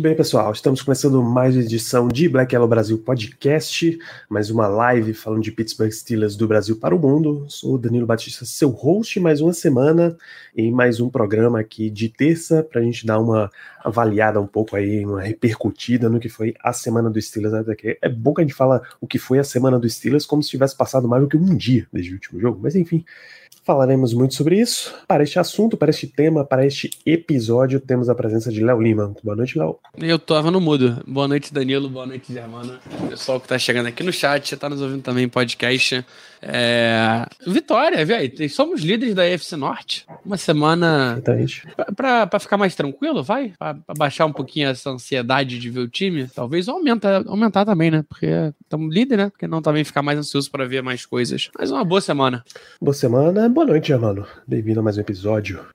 Muito bem, pessoal. Estamos começando mais uma edição de Black Yellow Brasil Podcast, mais uma live falando de Pittsburgh Steelers do Brasil para o mundo. Sou Danilo Batista, seu host, mais uma semana em mais um programa aqui de terça para a gente dar uma avaliada um pouco aí, uma repercutida no que foi a semana do Steelers. Né? É bom que a gente fala o que foi a semana do Steelers como se tivesse passado mais do que um dia desde o último jogo, mas enfim. Falaremos muito sobre isso. Para este assunto, para este tema, para este episódio, temos a presença de Léo Lima. Boa noite, Léo. Eu tava no mudo. Boa noite, Danilo. Boa noite, Germano. Pessoal que tá chegando aqui no chat, tá nos ouvindo também em podcast. É... Vitória, velho. Somos líderes da EFC Norte. Uma semana Exatamente. pra- pra, ficar mais tranquilo, vai? Pra, pra baixar um pouquinho essa ansiedade de ver o time. Talvez aumenta, aumentar também, né? Porque estamos líder, né? Porque não também ficar mais ansioso pra ver mais coisas. Mas uma boa semana. Boa semana, boa noite, Germano. Bem-vindo a mais um episódio.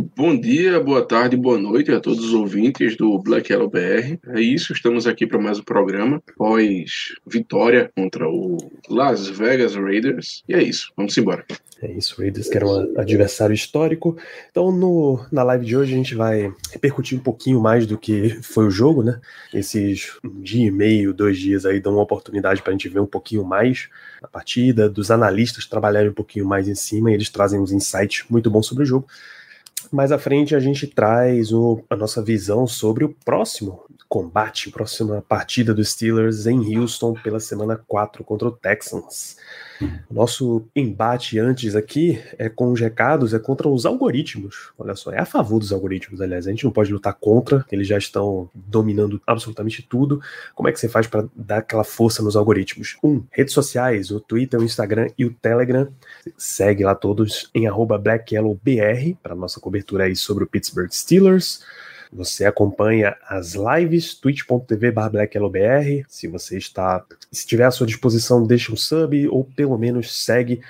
Bom dia, boa tarde, boa noite a todos os ouvintes do Black Yellow BR. É isso, estamos aqui para mais um programa após vitória contra o Las Vegas Raiders. E é isso, vamos embora. É isso, Raiders, que era um adversário histórico. Então, no, na live de hoje, a gente vai repercutir um pouquinho mais do que foi o jogo, né? Esses um dia e meio, dois dias aí dão uma oportunidade para a gente ver um pouquinho mais a partida, dos analistas trabalharem um pouquinho mais em cima e eles trazem uns insights muito bons sobre o jogo. Mais à frente, a gente traz o- a nossa visão sobre o próximo combate, próxima partida dos Steelers em Houston pela semana 4 contra o Texans. Nosso embate antes aqui é com os recados, é contra os algoritmos. Olha só, é a favor dos algoritmos, aliás. A gente não pode lutar contra, eles já estão dominando absolutamente tudo. Como é que você faz para dar aquela força nos algoritmos? Um, redes sociais, o Twitter, o Instagram e o Telegram. Segue lá todos em BlackYellowBR para nossa cobertura aí sobre o Pittsburgh Steelers. Você acompanha as lives, twitch.tv BlackYellowBR. Se você está, se tiver à sua disposição, deixa um sub ou pelo menos segue,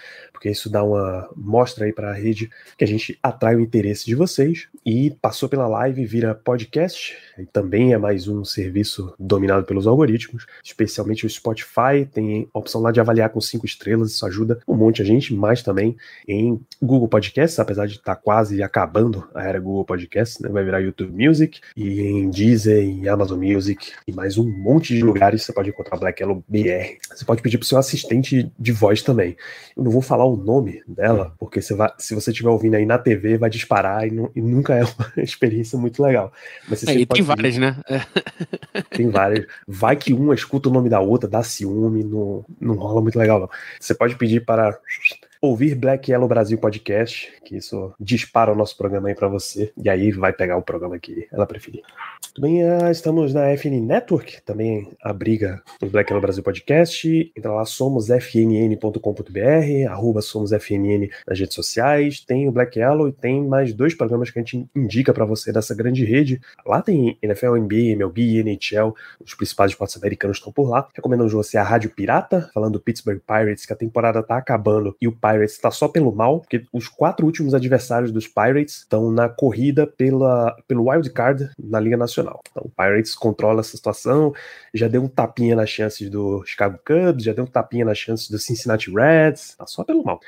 porque isso dá uma mostra aí para a rede que a gente atrai o interesse de vocês. E passou pela live, vira podcast, também é mais um serviço dominado pelos algoritmos, especialmente o Spotify. Tem opção lá de avaliar com cinco estrelas, isso ajuda um monte a gente, mas também em Google Podcasts, apesar de estar quase acabando a era Google Podcasts, né, vai virar YouTube Music, e em Deezer, em Amazon Music, e mais um monte de lugares você pode encontrar Black Yellow BR. Você pode pedir para o seu assistente de voz também. Eu não vou falar o nome dela, porque você vai, se você estiver ouvindo aí na TV, vai disparar e, nu- e nunca é uma experiência muito legal. Mas Aí sempre tem várias, né? É. tem várias. Vai que uma escuta o nome da outra, dá ciúme, não, não rola muito legal, não. Você pode pedir para ouvir Black Yellow Brasil Podcast, que isso dispara o nosso programa aí para você, e aí vai pegar o programa que ela preferir. Muito bem, ah, estamos na FN Network, também abriga o Black Yellow Brasil Podcast. Entra lá, somosfnn.com.br, arroba somosfnn nas redes sociais. Tem o Black Yellow e tem mais dois programas que a gente indica para você dessa grande rede. Lá tem NFL, NBA, MLB, NHL, os principais esportes americanos estão por lá. Recomendamos você a Rádio Pirata, falando do Pittsburgh Pirates, que a temporada tá acabando e o Pirates tá só pelo mal, porque os quatro últimos adversários dos Pirates estão na corrida pela, pelo wild card na Liga Nacional. Então o Pirates controla essa situação, já deu um tapinha nas chances do Chicago Cubs, já deu um tapinha nas chances do Cincinnati Reds, tá só pelo mal.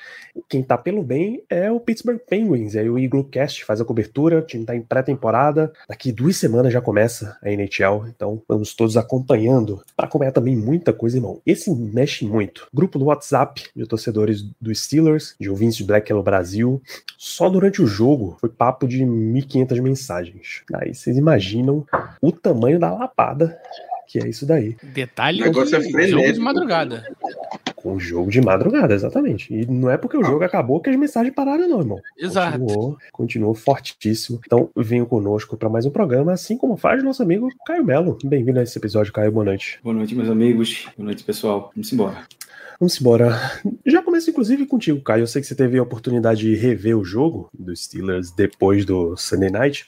Quem tá pelo bem é o Pittsburgh Penguins, aí o Eagle Cast faz a cobertura, o time tá em pré-temporada, daqui duas semanas já começa a NHL, então vamos todos acompanhando para acompanhar também muita coisa, irmão. Esse mexe muito. Grupo no WhatsApp de torcedores do Steelers, de ouvintes de Black Yellow Brasil, só durante o jogo foi papo de 1.500 mensagens. Aí vocês imaginam o tamanho da lapada que é isso daí. Detalhe O negócio de é frenético. jogo de madrugada. Com o jogo de madrugada, exatamente. E não é porque o jogo acabou que as mensagens pararam, não, irmão. Exato. Continuou, continuou fortíssimo. Então, venham conosco para mais um programa, assim como faz nosso amigo Caio Melo. Bem-vindo a esse episódio, Caio. Boa noite. Boa noite, meus amigos. Boa noite, pessoal. Vamos embora. Vamos embora. Já começo, inclusive, contigo, Caio. Eu sei que você teve a oportunidade de rever o jogo dos Steelers depois do Sunday Night.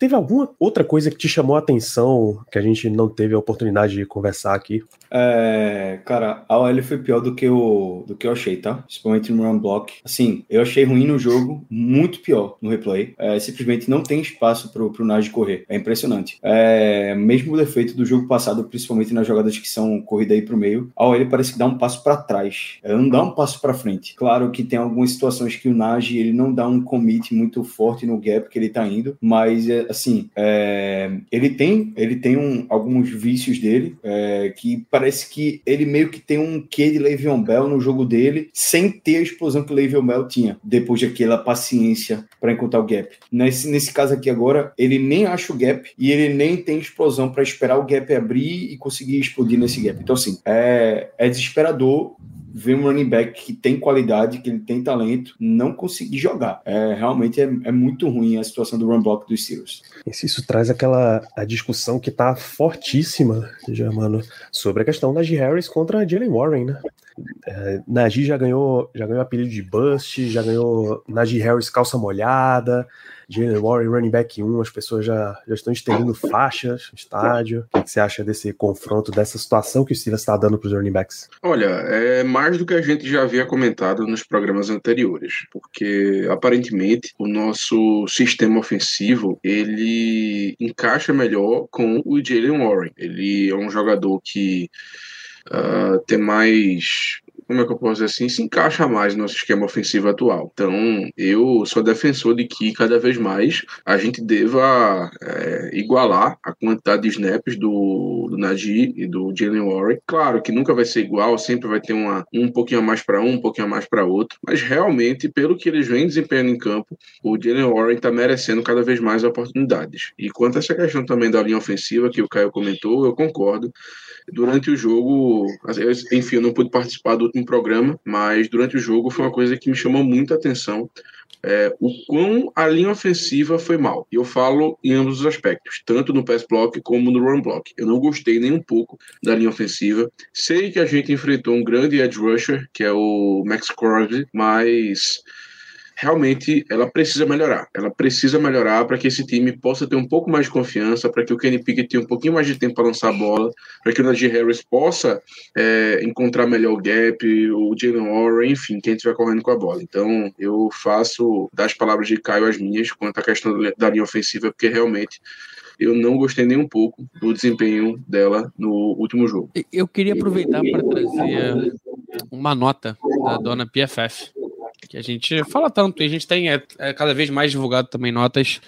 Teve alguma outra coisa que te chamou a atenção que a gente não teve a oportunidade de conversar aqui? É, cara, a OL foi pior do que, eu, do que eu achei, tá? Principalmente no run block. Assim, eu achei ruim no jogo, muito pior no replay. É, simplesmente não tem espaço pro, pro Najee correr. É impressionante. É, mesmo o defeito do jogo passado, principalmente nas jogadas que são corrida aí pro meio, a OL parece que dá um passo para trás. Ela não dá um passo para frente. Claro que tem algumas situações que o Najee, ele não dá um commit muito forte no gap que ele tá indo, mas, é, assim, é, ele tem, ele tem um, alguns vícios dele é, que parece que ele meio que tem um quê de Le'Veon Bell no jogo dele, sem ter a explosão que o Le'Veon Bell tinha, depois daquela paciência para encontrar o gap. Nesse, nesse caso aqui agora, ele nem acha o gap e ele nem tem explosão para esperar o gap abrir e conseguir explodir nesse gap. Então, assim, é, é desesperador ver um running back que tem qualidade, que ele tem talento, não conseguir jogar. É, realmente é, é muito ruim a situação do run block dos Steelers. Isso, isso traz aquela a discussão que tá fortíssima, já, mano, sobre a questão da G. Harris contra a Jalen Warren, né? É, já ganhou, já ganhou apelido de Bust, já ganhou Najee Harris calça molhada, Jalen Warren running back 1, as pessoas já, já estão estendendo faixas no estádio. O que você acha desse confronto, dessa situação que o Steelers está dando para os running backs? Olha, é mais do que a gente já havia comentado nos programas anteriores, porque aparentemente o nosso sistema ofensivo ele encaixa melhor com o Jalen Warren. Ele é um jogador que uh, tem mais como é que eu posso dizer assim, se encaixa mais no nosso esquema ofensivo atual. Então, eu sou defensor de que cada vez mais a gente deva é, igualar a quantidade de snaps do, do e do Jalen Warren. Claro que nunca vai ser igual, sempre vai ter uma, um pouquinho a mais para um, um pouquinho a mais para outro, mas realmente, pelo que eles vêm desempenhando em campo, o Jalen Warren está merecendo cada vez mais oportunidades. E quanto a essa questão também da linha ofensiva que o Caio comentou, eu concordo durante o jogo, enfim, eu não pude participar do último programa, mas durante o jogo foi uma coisa que me chamou muita atenção. É, o quão a linha ofensiva foi mal. E eu falo em ambos os aspectos, tanto no pass block como no run block. Eu não gostei nem um pouco da linha ofensiva. Sei que a gente enfrentou um grande edge rusher, que é o Max Crosby, mas realmente ela precisa melhorar. Ela precisa melhorar para que esse time possa ter um pouco mais de confiança, para que o Kenny Pickett tenha um pouquinho mais de tempo para lançar a bola, para que o Najee Harris possa é, encontrar melhor o gap, o Jalen Warren, enfim, quem estiver correndo com a bola. Então, eu faço das palavras de Caio as minhas quanto à questão da linha ofensiva, porque realmente eu não gostei nem um pouco do desempenho dela no último jogo. Eu queria aproveitar para trazer uma nota da dona PFF que a gente fala tanto, e a gente tem é, é cada vez mais divulgado também notas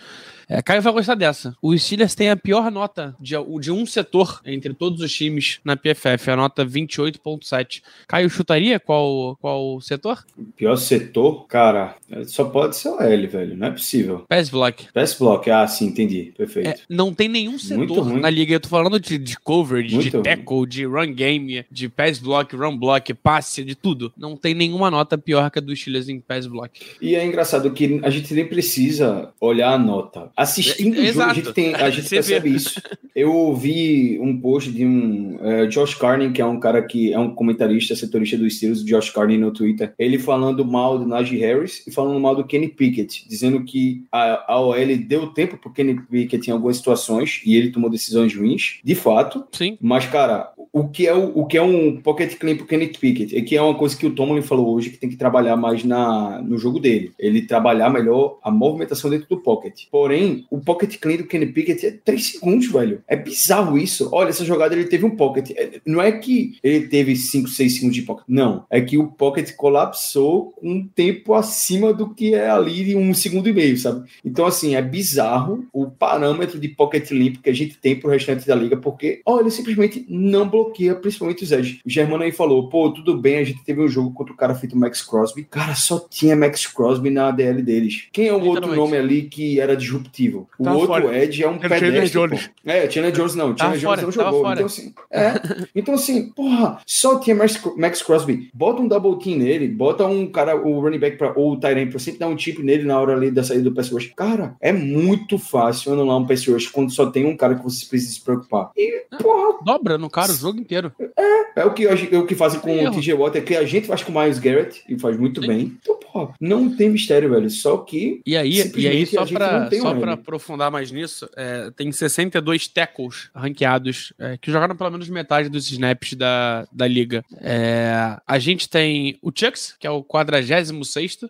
é, Caio vai gostar dessa. Os Steelers têm a pior nota de, de um setor entre todos os times na PFF, a nota 28.7. Caio chutaria qual, qual setor? Pior setor? Cara, só pode ser o L, velho. Não é possível. Pass block. Pass block, ah, sim, entendi. Perfeito. É, não tem nenhum setor na liga. Eu tô falando de, de coverage, Muito de ruim. tackle, de run game, de pass block, run block, passe, de tudo. Não tem nenhuma nota pior que a dos Steelers em pass block. E é engraçado que a gente nem precisa olhar a nota assistindo o jogo, a gente, tem, a gente percebe vê. isso. Eu ouvi um post de um uh, Josh Carney, que é um cara que é um comentarista, setorista dos Steelers, Josh Carney no Twitter, ele falando mal do Najee Harris e falando mal do Kenny Pickett, dizendo que a, a OL deu tempo pro Kenny Pickett em algumas situações e ele tomou decisões ruins, de fato. Sim. Mas, cara, o que é, o, o que é um pocket clean pro Kenny Pickett? É que é uma coisa que o Tomlin falou hoje que tem que trabalhar mais na, no jogo dele. Ele trabalhar melhor a movimentação dentro do pocket. Porém, o pocket clean do Kenny Pickett é 3 segundos, velho. É bizarro isso. Olha, essa jogada ele teve um pocket. É, não é que ele teve 5, 6 segundos de pocket. Não. É que o pocket colapsou um tempo acima do que é ali de um segundo e meio, sabe? Então, assim, é bizarro o parâmetro de pocket limpo que a gente tem pro restante da liga, porque, olha, ele simplesmente não bloqueia principalmente os edge. O Germano aí falou, pô, tudo bem, a gente teve um jogo contra o cara feito Max Crosby. Cara, só tinha Max Crosby na ADL deles. Quem é o outro nome ali que era disruptivo? O Tava outro fora. Edge é um pedestre. É, Chandler Jones não. Chandler Jones fora, não tava jogou. Então assim, é. Então assim, porra, só tinha Max, Max Crosby. Bota um double team nele, bota um cara, o running back pra, ou o Tyrant pra sempre dar um tip nele na hora ali da saída do pass rush. Cara, é muito fácil anular um pass rush quando só tem um cara que você precisa se preocupar. E, porra, Dobra no cara o jogo inteiro. é o que, é o que fazem com o. TJ Watt, é que a gente faz com o Miles Garrett e faz muito Sim. bem. Então, porra, não tem mistério, velho. Só que E aí, e aí só pra, só um pra aprofundar mais nisso, é, tem 62 tackles ranqueados é, que jogaram pelo menos metade dos snaps da, da liga. É, a gente tem o Chucks, que é o 46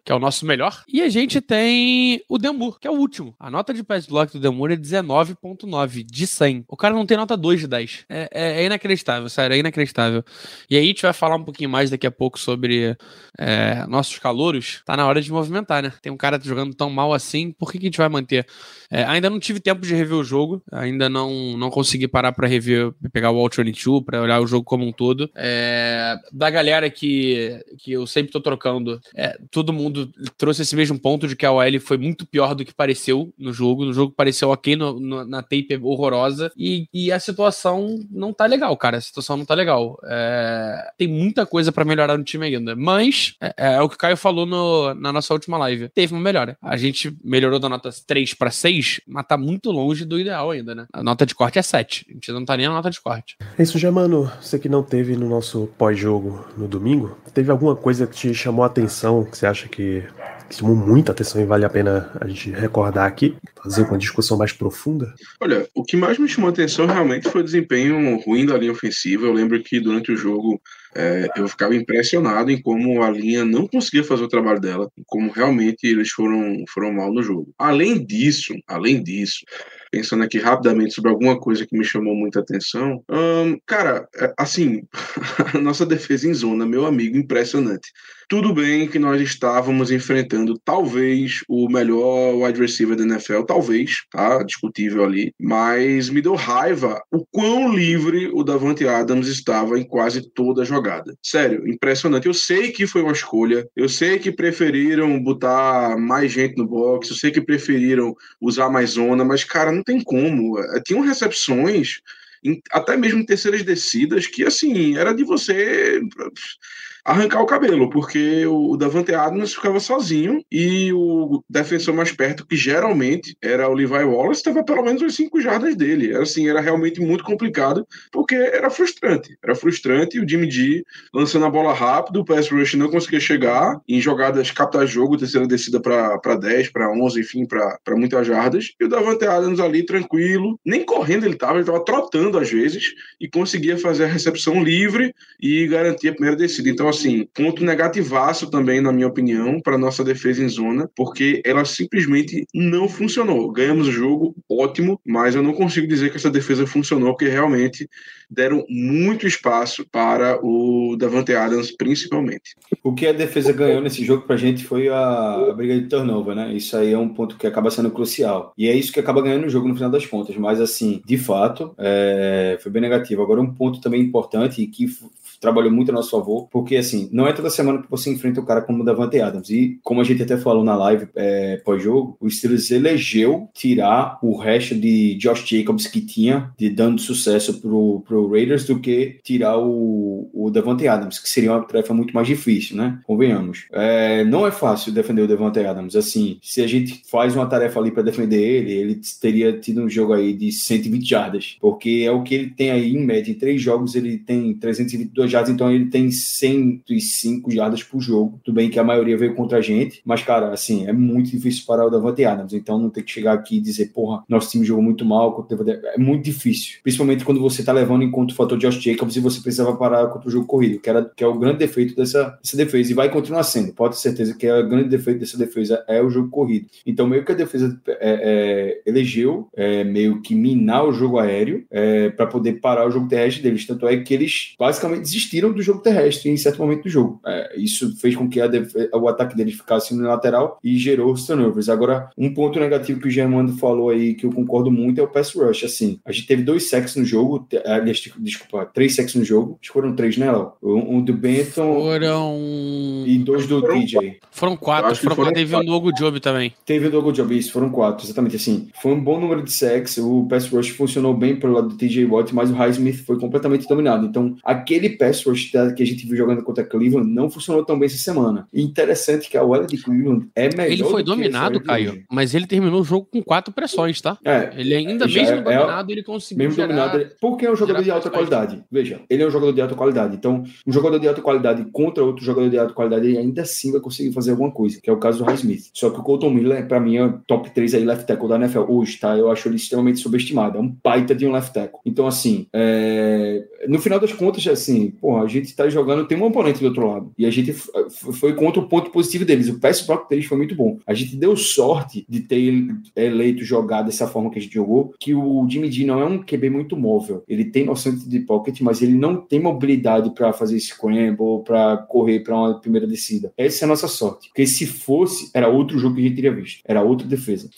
que é o nosso melhor, e a gente tem o Demur, que é o último. A nota de pass block do Demur é 19.9 de 100. O cara não tem nota 2 de 10. É, é- é inacreditável, sério, é inacreditável. E aí a gente vai falar um pouquinho mais daqui a pouco sobre é, nossos calouros. Tá na hora de movimentar, né? Tem um cara jogando tão mal assim, por que, que a gente vai manter? É, ainda não tive tempo de rever o jogo, ainda não, não consegui parar pra rever, pegar o All 22, pra olhar o jogo como um todo. É, da galera que, que eu sempre tô trocando, é, todo mundo trouxe esse mesmo ponto de que a OL foi muito pior do que pareceu no jogo. No jogo pareceu ok, no- no- na tape horrorosa. E, e a situação não tá legal, cara. A situação não tá legal. É, tem muita coisa pra melhorar no time ainda. Mas é, é o que o Caio falou no- na nossa última live. Teve uma melhora. A gente melhorou da nota 3 pra 6, mas tá muito longe do ideal ainda, né? A nota de corte é 7. A gente não tá nem na nota de corte. É isso, Germano. Você que não teve no nosso pós-jogo no domingo, teve alguma coisa que te chamou a atenção, que você acha que, que chamou muita atenção e vale a pena a gente recordar aqui? Fazer uma discussão mais profunda? Olha, o que mais me chamou atenção realmente foi o desempenho ruim da linha ofensiva. Eu lembro que durante o jogo é, eu ficava impressionado em como a linha não conseguia fazer o trabalho dela, como realmente eles foram, foram mal no jogo. Além disso, além disso, pensando aqui rapidamente sobre alguma coisa que me chamou muita atenção, hum, cara, é, assim, a nossa defesa em zona, meu amigo, impressionante. Tudo bem que nós estávamos enfrentando talvez o melhor wide receiver da NFL, talvez, tá? Discutível ali. Mas me deu raiva o quão livre o Davante Adams estava em quase toda a jogada. Sério, impressionante. Eu sei que foi uma escolha, eu sei que preferiram botar mais gente no box, eu sei que preferiram usar mais zona, mas, cara, não tem como. Eh, Tinham recepções até mesmo terceiras descidas, que assim, era de você arrancar o cabelo, porque o Davante Adams ficava sozinho e o defensor mais perto, que geralmente era o Levi Wallace, estava pelo menos uns 5 jardas dele. Era assim, era realmente muito complicado, porque era frustrante. Era frustrante o Jimmy G lançando a bola rápido, o pass rush não conseguia chegar em jogadas captar jogo, terceira descida para 10, para 11, enfim, para muitas jardas. E o Davante Adams ali tranquilo, nem correndo ele estava, ele estava trotando às vezes e conseguia fazer a recepção livre e garantir a primeira descida. Então, assim, ponto negativaço também, na minha opinião, para nossa defesa em zona, porque ela simplesmente não funcionou. Ganhamos o jogo, ótimo, mas eu não consigo dizer que essa defesa funcionou, porque realmente deram muito espaço para o Davante Adams, principalmente. O que a defesa ganhou nesse jogo pra gente foi a, a briga de turnover, né? Isso aí é um ponto que acaba sendo crucial. E é isso que acaba ganhando o jogo no final das contas. Mas, assim, de fato, é, foi bem negativo. Agora, um ponto também importante que trabalhou muito a nosso favor, porque, assim, não é toda semana que você enfrenta o cara como o Davante Adams. E, como a gente até falou na live é, pós-jogo, o Steelers elegeu tirar o resto de Josh Jacobs que tinha, de dando sucesso pro, pro Raiders, do que tirar o, o Davante Adams, que seria uma tarefa muito mais difícil, né? Convenhamos. É, não é fácil defender o Davante Adams. Assim, se a gente faz uma tarefa ali para defender ele, ele teria tido um jogo aí de 120 jardas, porque é o que ele tem aí em média. Em três jogos ele tem 322 jardas, então ele tem 105 jardas por jogo. Tudo bem que a maioria veio contra a gente, mas, cara, assim, é muito difícil parar o Davante Adams. Então não tem que chegar aqui e dizer, porra, nosso time jogou muito mal É muito difícil. Principalmente quando você tá levando em conta o fator Josh Jacobs e você precisava parar contra o jogo corrido, que, era, que é o grande defeito dessa, dessa defesa. E vai continuar sendo. Pode ter certeza que é o grande defeito dessa defesa é o jogo corrido. Então, meio que a defesa é, é, elegeu é, meio que minar o jogo aéreo é, para poder parar o jogo terrestre deles. Tanto é que eles basicamente desistiram do jogo terrestre em certo momento do jogo. É, isso fez com que a defe- o ataque deles ficasse no lateral e gerou os turnovers. Agora, um ponto negativo que o Germando falou aí, que eu concordo muito, é o pass rush. Assim, a gente teve dois sacks no jogo, te- aliás, desculpa, três sacks no jogo. Acho que foram três, né, Léo? Um, um do Benton Foram. e dois do TJ. Foram quatro. Acho que Foram foram quatro. Teve um do Hugo Job também. Teve o Dogo Job, isso, foram quatro, exatamente assim. Foi um bom número de sacks, o pass rush funcionou bem pelo lado do TJ Watt, mas o Highsmith foi completamente dominado. Então, aquele pass rush da- que a gente viu jogando contra Cleveland não funcionou tão bem essa semana. E interessante que a OL de Cleveland é melhor Ele foi dominado, Caio, mas ele terminou o jogo com quatro pressões, tá? É, Ele ainda, mesmo é- é- dominado, ele conseguiu mesmo gerar... dominado, porque é um jogador de alta qualidade. Veja, ele é um jogador de alta qualidade. Então, um jogador de alta qualidade contra outro jogador de alta qualidade, ele ainda assim vai conseguir fazer alguma coisa, que é o caso do Highsmith. Só que o Colton Miller, pra mim, é o top 3 aí left tackle da NFL hoje, tá? Eu acho ele extremamente subestimado. É um baita de um left tackle. Então, assim, é, no final das contas, assim, porra, a gente tá jogando, tem um oponente do outro lado. E a gente foi contra o ponto positivo deles. O pass block deles foi muito bom. A gente deu sorte de ter eleito jogar dessa forma que a gente jogou, que o Jimmy G não é um QB muito móvel. Ele tem noção de pocket, mas ele não tem mobilidade para fazer scramble, para correr para uma primeira descida. Essa é a nossa sorte. Porque se fosse, era outro jogo que a gente teria visto. Era outra defesa.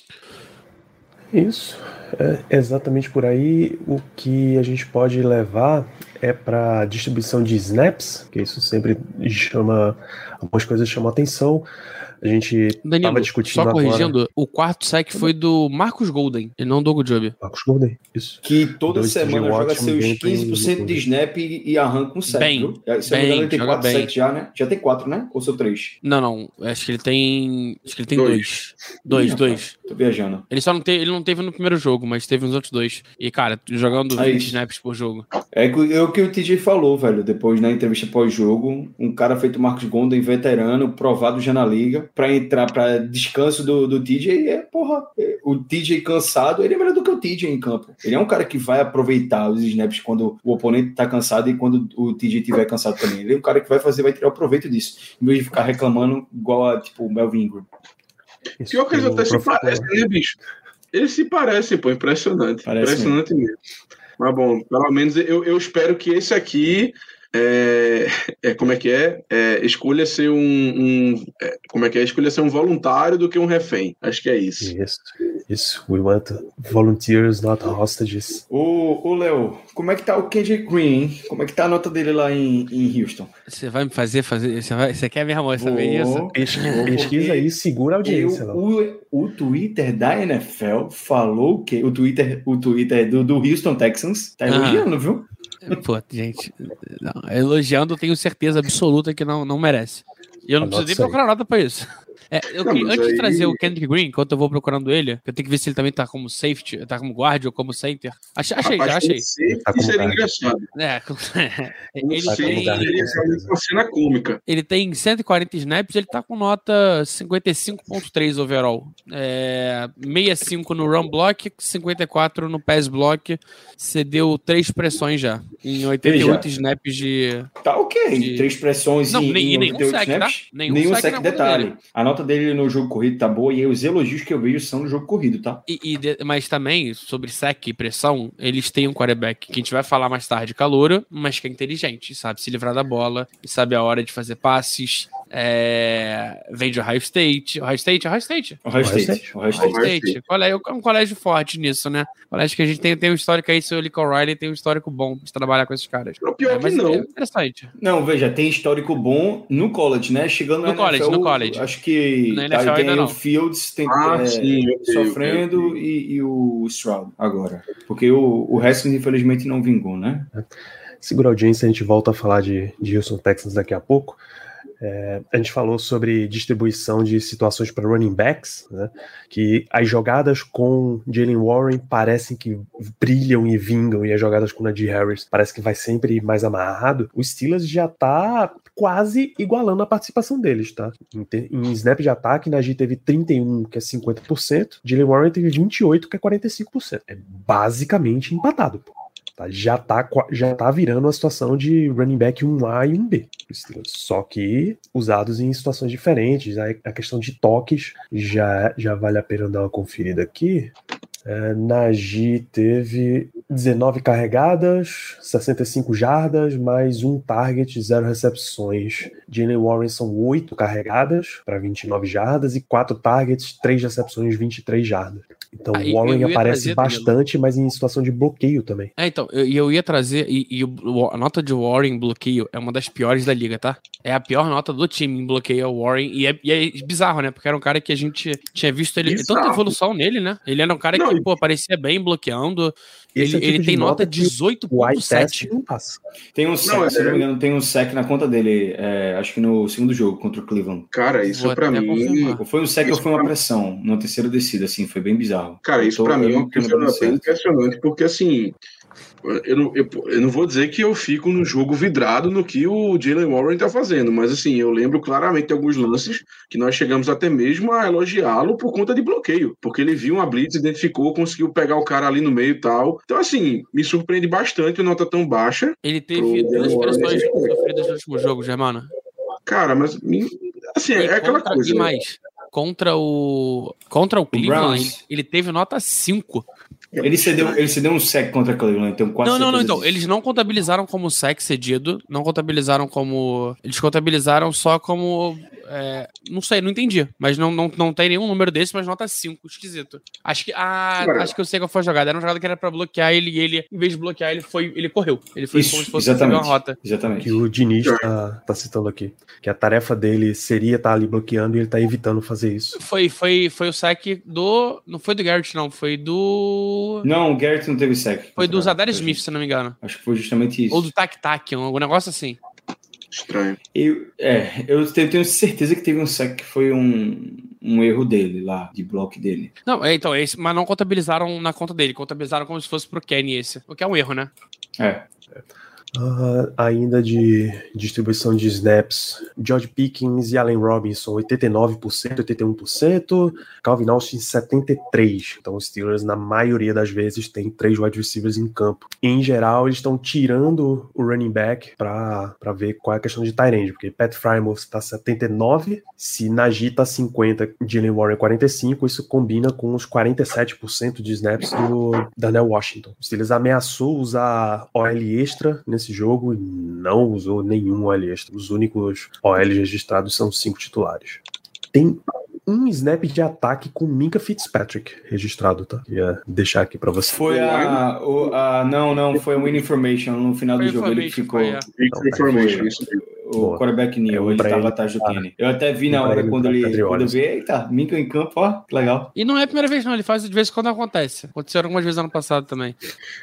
Isso. É exatamente por aí o que a gente pode levar é para distribuição de snaps, que isso sempre chama algumas coisas chamam atenção. A gente Danilo, tava discutindo só agora. corrigindo, o quarto sack foi do Marcus Golden, e não do Hugo Job. Marcos Golden, isso. Que toda Dois semana joga seus Benton 15% de snap e, arranca um set, Bem? Se bem, engano, ele tem joga 4 bem. sets já, né? Já tem 4, né? Ou são 3? Não, não, acho que ele tem... Acho que ele tem Dois. dois. Dois, Ih, dois. Tô viajando. Ele só não teve, ele não teve no primeiro jogo, mas teve nos outros dois. E, cara, jogando Aí. 20 snaps por jogo. É é o que o TJ falou, velho, depois na entrevista pós-jogo. Um cara feito Marcos Gonda, veterano, provado já na liga, pra entrar pra descanso do, do TJ, é, porra, o TJ cansado, ele é melhor do que o TJ em campo. Ele é um cara que vai aproveitar os snaps quando o oponente tá cansado e quando o TJ tiver cansado também. Ele é um cara que vai fazer, vai tirar o proveito disso, em vez de ficar reclamando igual a, tipo, o Melvin Ingram. Pior que eles até se parecem, né, bicho? Eles se parecem, pô, impressionante. Parece impressionante mesmo. Mas bom, pelo menos eu, eu espero que esse aqui. É, é, como é que é? é escolha ser um, um- é, como é que é? Escolha ser um voluntário do que um refém. Acho que é isso. Isso, isso. We want volunteers, not hostages. Ô, ô Léo, como é que tá o KJ Green, hein? Como é que tá a nota dele lá em, em Houston? Você vai me fazer fazer. Você, vai, você quer mesmo saber Vou. isso? Pesquisa, aí, segura a audiência. Eu- o, o Twitter da NFL falou que o Twitter, o Twitter do, do Houston Texans tá Ah. elogiando, viu? Pô, gente, não, elogiando, eu tenho certeza absoluta que não, não merece. E eu não Anota preciso nem procurar nota pra isso. É, eu Não, antes de aí- trazer o Kendrick Green, enquanto eu vou procurando ele, eu tenho que ver se ele também tá como safety, tá como guard ou como center. Achei, achei, já Rapaz, achei. sei Tá seria engraçado. É, ele Tá tem, uma cena cômica. ele tem 140 snaps, ele tá com nota 55.3 overall. É, 65 no run block, 54 no pass block. Cedeu três pressões já, em 88 Veja. snaps de... Tá ok. De- Três pressões Não, em, nem- em nenhum 88 sec, tá? snaps. Nenhum Nenhum sec sec, detalhe. dele. A nota dele no jogo corrido tá boa e os elogios que eu vejo são no jogo corrido, tá? E, e mas também, sobre sec e pressão, eles têm um quarterback que a gente vai falar mais tarde, calouro, mas que é inteligente, sabe se livrar da bola, sabe a hora de fazer passes, é... vem de Ohio State, Ohio State, Ohio State, O Ohio Ohio State. Ohio Ohio State. State, colégio, é um colégio forte nisso, né? Colégio que a gente tem, tem um histórico aí, seu Lincoln Riley tem um histórico bom de trabalhar com esses caras. O pior É, que mas não. é interessante. Não, veja, tem histórico bom no college, né? Chegando No na college, NFL, no college. Acho que tá, NFL tem ainda aí não. o Fields tem, Ah, é, sim, sofrendo. E, e o Stroud agora. Porque o, o Haskins, infelizmente, não vingou, né? Segura a audiência, a gente volta a falar de, de Houston Texans daqui a pouco. É, a gente falou sobre distribuição de situações para running backs, né, que as jogadas com Jalen Warren parecem que brilham e vingam, e as jogadas com Najee Harris parece que vai sempre mais amarrado. O Steelers já tá quase igualando a participação deles, tá? Em, te- em snap de ataque, Najee teve 31, que é 50%, Jalen Warren teve 28, que é 45%. É basicamente empatado, pô. Tá? Já, tá, já tá virando uma situação de running back 1A e 1B. Só que usados em situações diferentes. A questão de toques já, já vale a pena dar uma conferida aqui. É, teve 19 carregadas, 65 jardas, mais um target, zero recepções. Jalen Warren são 8 carregadas para 29 jardas e 4 targets, 3 recepções, 23 jardas. Então o Warren eu ia aparece trazer, bastante, mas em situação de bloqueio também. É, então, eu- e eu, ia trazer, e, e o- a nota de Warren em bloqueio é uma das piores da liga, tá? É a pior nota do time em bloqueio é o Warren, e é, e é bizarro, né? Porque era um cara que a gente tinha visto ele, Bizarro. tanta evolução nele, né? Ele era um cara Não, que, pô, parecia bem bloqueando, Esse ele, é tipo ele tem nota nota que O eye 18.7. test não passa. Tem um sec, Não, é- se não me engano, tem um sec na conta dele, é, acho que no segundo jogo contra o Cleveland. Cara, isso Vou pra até mim. confirmar. Ou foi um sec ou Isso foi uma pra- pressão na terceira descida, assim, foi bem bizarro. Cara, isso tô- pra mim é uma coisa bem impressionante, porque assim. Eu não, eu, eu não vou dizer que eu fico no jogo vidrado no que o Jalen Warren tá fazendo, mas assim, eu lembro claramente de alguns lances que nós chegamos até mesmo a elogiá-lo por conta de bloqueio, porque ele viu uma blitz, identificou, conseguiu pegar o cara ali no meio e tal. Então, assim, me surpreende bastante a nota tão baixa. Ele teve duas Jalen Warren, pressões esse é- sofridas no último jogo, Germano. Cara, mas assim, é aquela coisa. E mais, contra o. Contra o Cleveland, ele, ele teve nota 5. Ele cedeu, ele cedeu um sec contra a Cleveland, então quase Não, não, não. Então, eles não contabilizaram como sec cedido, não contabilizaram como. Eles contabilizaram só como. É, não sei, não entendi. Mas não, não, não tem nenhum número desse, mas nota 5, esquisito. Acho que. Ah, acho que eu sei qual foi a jogada. Era uma jogada que era pra bloquear ele e ele, em vez de bloquear, ele foi. Ele correu. Ele foi Isso, como se fosse uma rota. Exatamente. Que o Diniz tá, tá citando aqui. Que a tarefa dele seria estar ali bloqueando e ele tá evitando fazer isso. Foi, foi, foi o sec do. Não foi do Garrett, não. Foi do. Não, o Garrett não teve sec. Foi do Zadar Smith, se não me engano. Acho que foi justamente isso. Ou do Tac Tac, um negócio assim. Estranho. Eu, é, eu te- tenho certeza que teve um sec que foi um, um erro dele lá, de bloco dele. Não, é, então, esse, mas não contabilizaram na conta dele, contabilizaram como se fosse pro Kenny esse. O que é um erro, né? É. Ah, ainda de distribuição de snaps, George Pickens e Allen Robinson, 89%, 81%, Calvin Austin, 73%. Então, os Steelers, na maioria das vezes, tem três wide receivers em campo. Em geral, eles estão tirando o running back para ver qual é a questão de tight porque Pat Frymouth está 79%, se Najee está 50%, Jalen Warren 45%, isso combina com os 47% de snaps do Daniel Washington. O Steelers ameaçou usar OL extra nesse jogo e não usou nenhum OL extra. Os únicos OLs registrados são cinco titulares. Tem um snap de ataque com Minka Fitzpatrick registrado, tá? Ia deixar aqui pra você. Foi a, o- a. Não, não, foi o Win Information. No final do jogo ele ficou. foi, é. Big Não, information. O Boa. quarterback É Neil, um ele tava ele, atrás do tá. Kenny. Eu até vi na hora ele, quando tá, ele. Quando eu vi, eita, Minka em campo, ó, que legal. E não é a primeira vez, não. Ele faz de vez em quando acontece. Aconteceu algumas vezes ano passado também.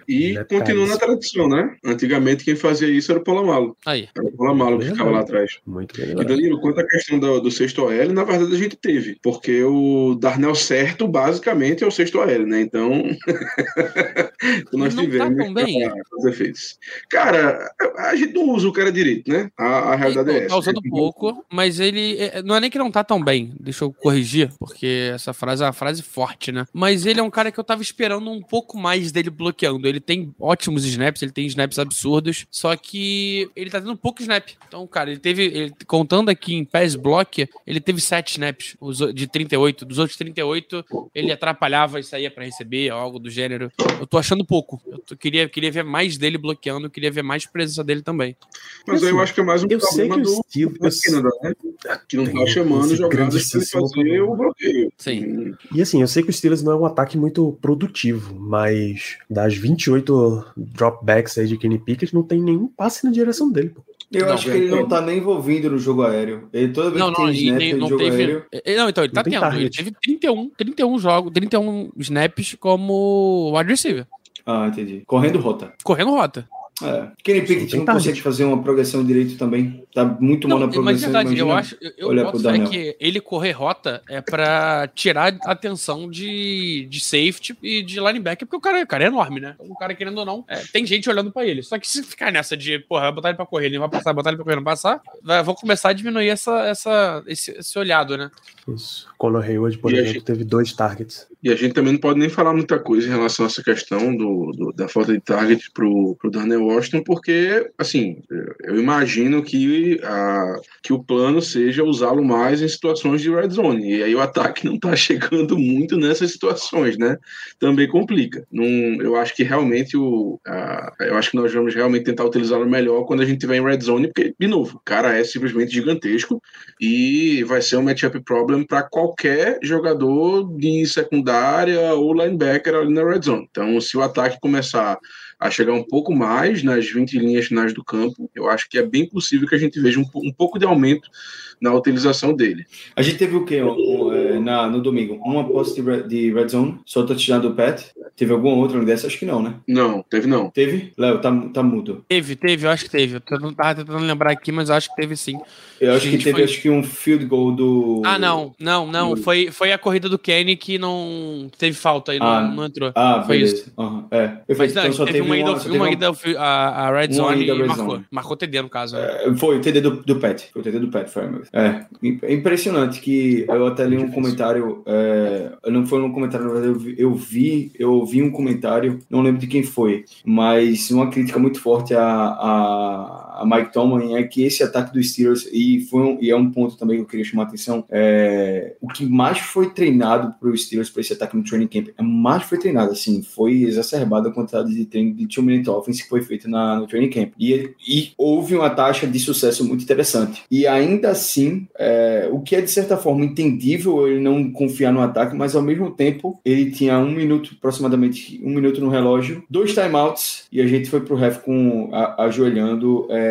E Detalhes. continua na tradição, né? Antigamente quem fazia isso era o Polamalo. Aí. Era o Polamalo que ficava lá atrás. Muito bem E. Danilo, quanto à questão do, do sexto OL, na verdade a gente teve, porque o Darnell certo basicamente é o sexto OL, né? Então, nós Não tá tivemos tão bem. pra- os efeitos. Cara, a gente não usa o cara direito, né? A, a realidade é essa. tá usando pouco, mas ele. é, Não é nem que não tá tão bem. Deixa eu corrigir, porque essa frase é uma frase forte, né? Mas ele é um cara que eu tava esperando um pouco mais dele bloqueando. Ele tem ótimos snaps, ele tem snaps absurdos, só que ele tá tendo pouco snap. Então, cara, ele teve. ele- contando aqui em pass block, ele teve 7 snaps de 38. Dos outros 38, ele atrapalhava e saía pra receber, algo do gênero. Eu tô achando pouco. Eu tô- queria, queria ver mais dele bloqueando, eu queria ver mais presença dele também. Mas aí eu acho que é mais um Eu sei que o do Steelers. Né? Que não tá chamando jogadas grandíssimo fazer o bloqueio. Sim. E assim, eu sei que o Steelers não é um ataque muito produtivo, mas das 28 dropbacks aí de Kenny Pickett, não tem nenhum passe na direção dele. Pô. Eu Não, acho que ele velho. não tá nem envolvido no jogo aéreo. Ele toda vez Não, que tem snap não jogo teve. aéreo. É, Não, então, ele tá tendo. Ele teve 31, 31 jogos, 31 snaps como wide receiver, Ah, entendi. Correndo rota. correndo rota. É. Kenny Pickett tem não target. consegue fazer uma progressão direito também. Tá muito mal Não, na mas progressão. verdade, eu acho, eu, olhar boto que ele correr rota é pra tirar a atenção de, de safety e de linebacker, porque o cara, o cara é enorme, né? O cara, querendo ou não, é, tem gente olhando pra ele. Só que se ficar nessa de, porra, vai botar ele pra correr, ele não vai passar, botar ele pra correr, não passar, vai, vou começar a diminuir essa, essa, esse, esse olhado, né? Isso. Conor Hayward, por E exemplo, gente- teve dois targets. E a gente também não pode nem falar muita coisa em relação a essa questão do, do- da falta de target pro, pro Daniel Washington, porque, assim, eu imagino que, a, que o plano seja usá-lo mais em situações de red zone. E aí o ataque não tá chegando muito nessas situações, né? Também complica. Não, eu acho que realmente o. a- eu acho que nós vamos realmente tentar utilizá-lo melhor quando a gente tiver em red zone, porque, de novo, o cara é simplesmente gigantesco e vai ser um matchup problem para qualquer jogador de secundária ou linebacker ali na red zone. Então, se o ataque começar a chegar um pouco mais nas 20 linhas finais do campo, eu acho que é bem possível que a gente veja um, um pouco de aumento na utilização dele. A gente teve o quê é, na, no domingo? Uma posse de red, de red zone, só touchdown do Pat. Teve alguma outra dessa? Acho que não, né? Não, teve não. Teve? Léo, tá, tá mudo. Teve, teve, eu acho que teve. Eu não tava tentando lembrar aqui, mas eu acho que teve sim. Eu acho que teve foi... acho que um field goal do. Ah, não, não, não. Do... Foi, foi a corrida do Kenny que não teve falta aí, ah, não, não entrou. Ah, foi beleza. isso. Uhum. É, mas, então só teve, teve uma ida, uma, uma ida a, a Red Zone e marcou. Zone. Marcou TD no caso. Né? É, foi o TD do, do Pet. Foi o TD do Pet, foi. É, impressionante que eu até li um comentário. É, não foi um comentário, na verdade, eu vi, eu vi, eu vi um comentário, não lembro de quem foi, mas uma crítica muito forte a, a, a Mike Tomlin é que esse ataque dos Steelers, e, foi um, e é um ponto também que eu queria chamar a atenção, é, o que mais foi treinado para os Steelers para esse ataque no training camp, é mais foi treinado, assim, foi exacerbada a quantidade de treino de two minute offense que foi feito na, no training camp. E, e houve uma taxa de sucesso muito interessante. E ainda assim, é, o que é de certa forma entendível ele não confiar no ataque, mas ao mesmo tempo ele tinha um minuto, aproximadamente um minuto no relógio, dois timeouts e a gente foi pro ref com a, ajoelhando é,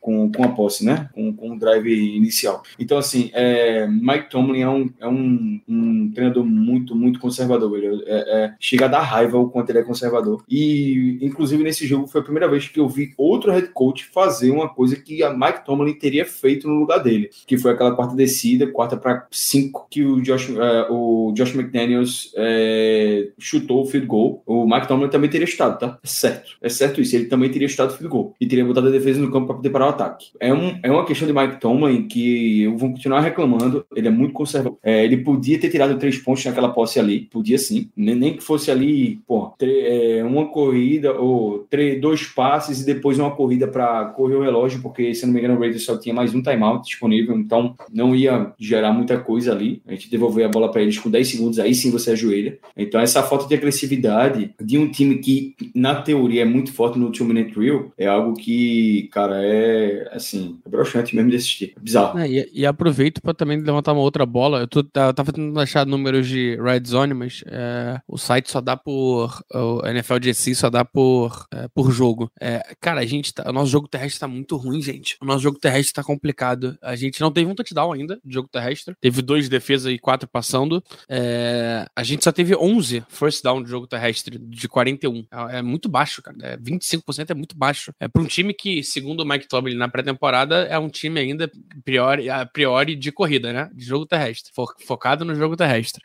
com, com a posse, né? Com, com o drive inicial. Então, assim, é, Mike Tomlin é, um, é um, um treinador muito, muito conservador. Ele é, é, chega a dar raiva o quanto ele é conservador. E, inclusive, nesse jogo foi a primeira vez que eu vi outro head coach fazer uma coisa que a Mike Tomlin teria feito no lugar dele, que foi aquela quarta descida, quarta para cinco, que o Josh, é, o Josh McDaniels é, chutou o field goal. O Mike Tomlin também teria chutado, tá? É certo. É certo isso. Ele também teria chutado o field goal e teria botado a defesa no campo para poder parar o ataque. É, um, é uma questão de Mike Tomlin que eu vou continuar reclamando. Ele é muito conservador. É, ele podia ter tirado três pontos naquela posse ali, podia sim. Nem, nem que fosse ali, pô, é, uma corrida ou três, dois passes e depois uma corrida para correr o relógio, porque se não me engano o Raiders só tinha mais um timeout disponível, então não ia gerar muita coisa ali. A gente devolver a bola para eles com 10 segundos, aí sim você ajoelha. Então essa falta de agressividade de um time que na teoria é muito forte no two minute drill é algo que, cara, é assim, é broxante mesmo de assistir. É bizarro. É, e, e, aproveito para também levantar uma outra bola. Eu, tô, eu tava tentando achar números de red zone, mas é, o site só dá por. O NFL GC só dá por, é, por jogo. É, cara, a gente tá, o nosso jogo terrestre tá muito ruim, gente. O nosso jogo terrestre tá complicado. A gente não teve um touchdown ainda de jogo terrestre. Teve dois de defesa e quatro passando. É, a gente só teve 11 first down de jogo terrestre de 41. É, é muito baixo, cara. É, 25% é muito baixo. É para um time que, segundo o Mike Tomlin na pré-temporada, é um time ainda priori, a priori de corrida, né? De jogo terrestre. Focado no jogo terrestre.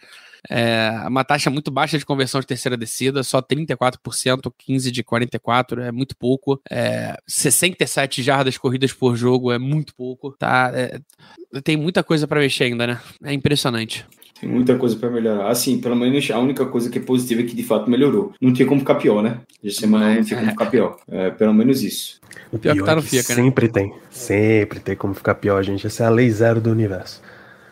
É uma taxa muito baixa de conversão de terceira descida, só 34%, 15 de 44, é muito pouco. É, 67 jardas corridas por jogo é muito pouco. Tá, é, tem muita coisa para mexer ainda, né? É impressionante. Tem muita coisa para melhorar. Assim, pelo menos a única coisa que é positiva é que de fato melhorou. Não tinha como ficar pior, né? De semana não tinha como ficar pior. É, pelo menos isso. O pior, pior que tá no FIAC, né? Sempre tem. Sempre tem como ficar pior, gente. Essa é a lei zero do universo.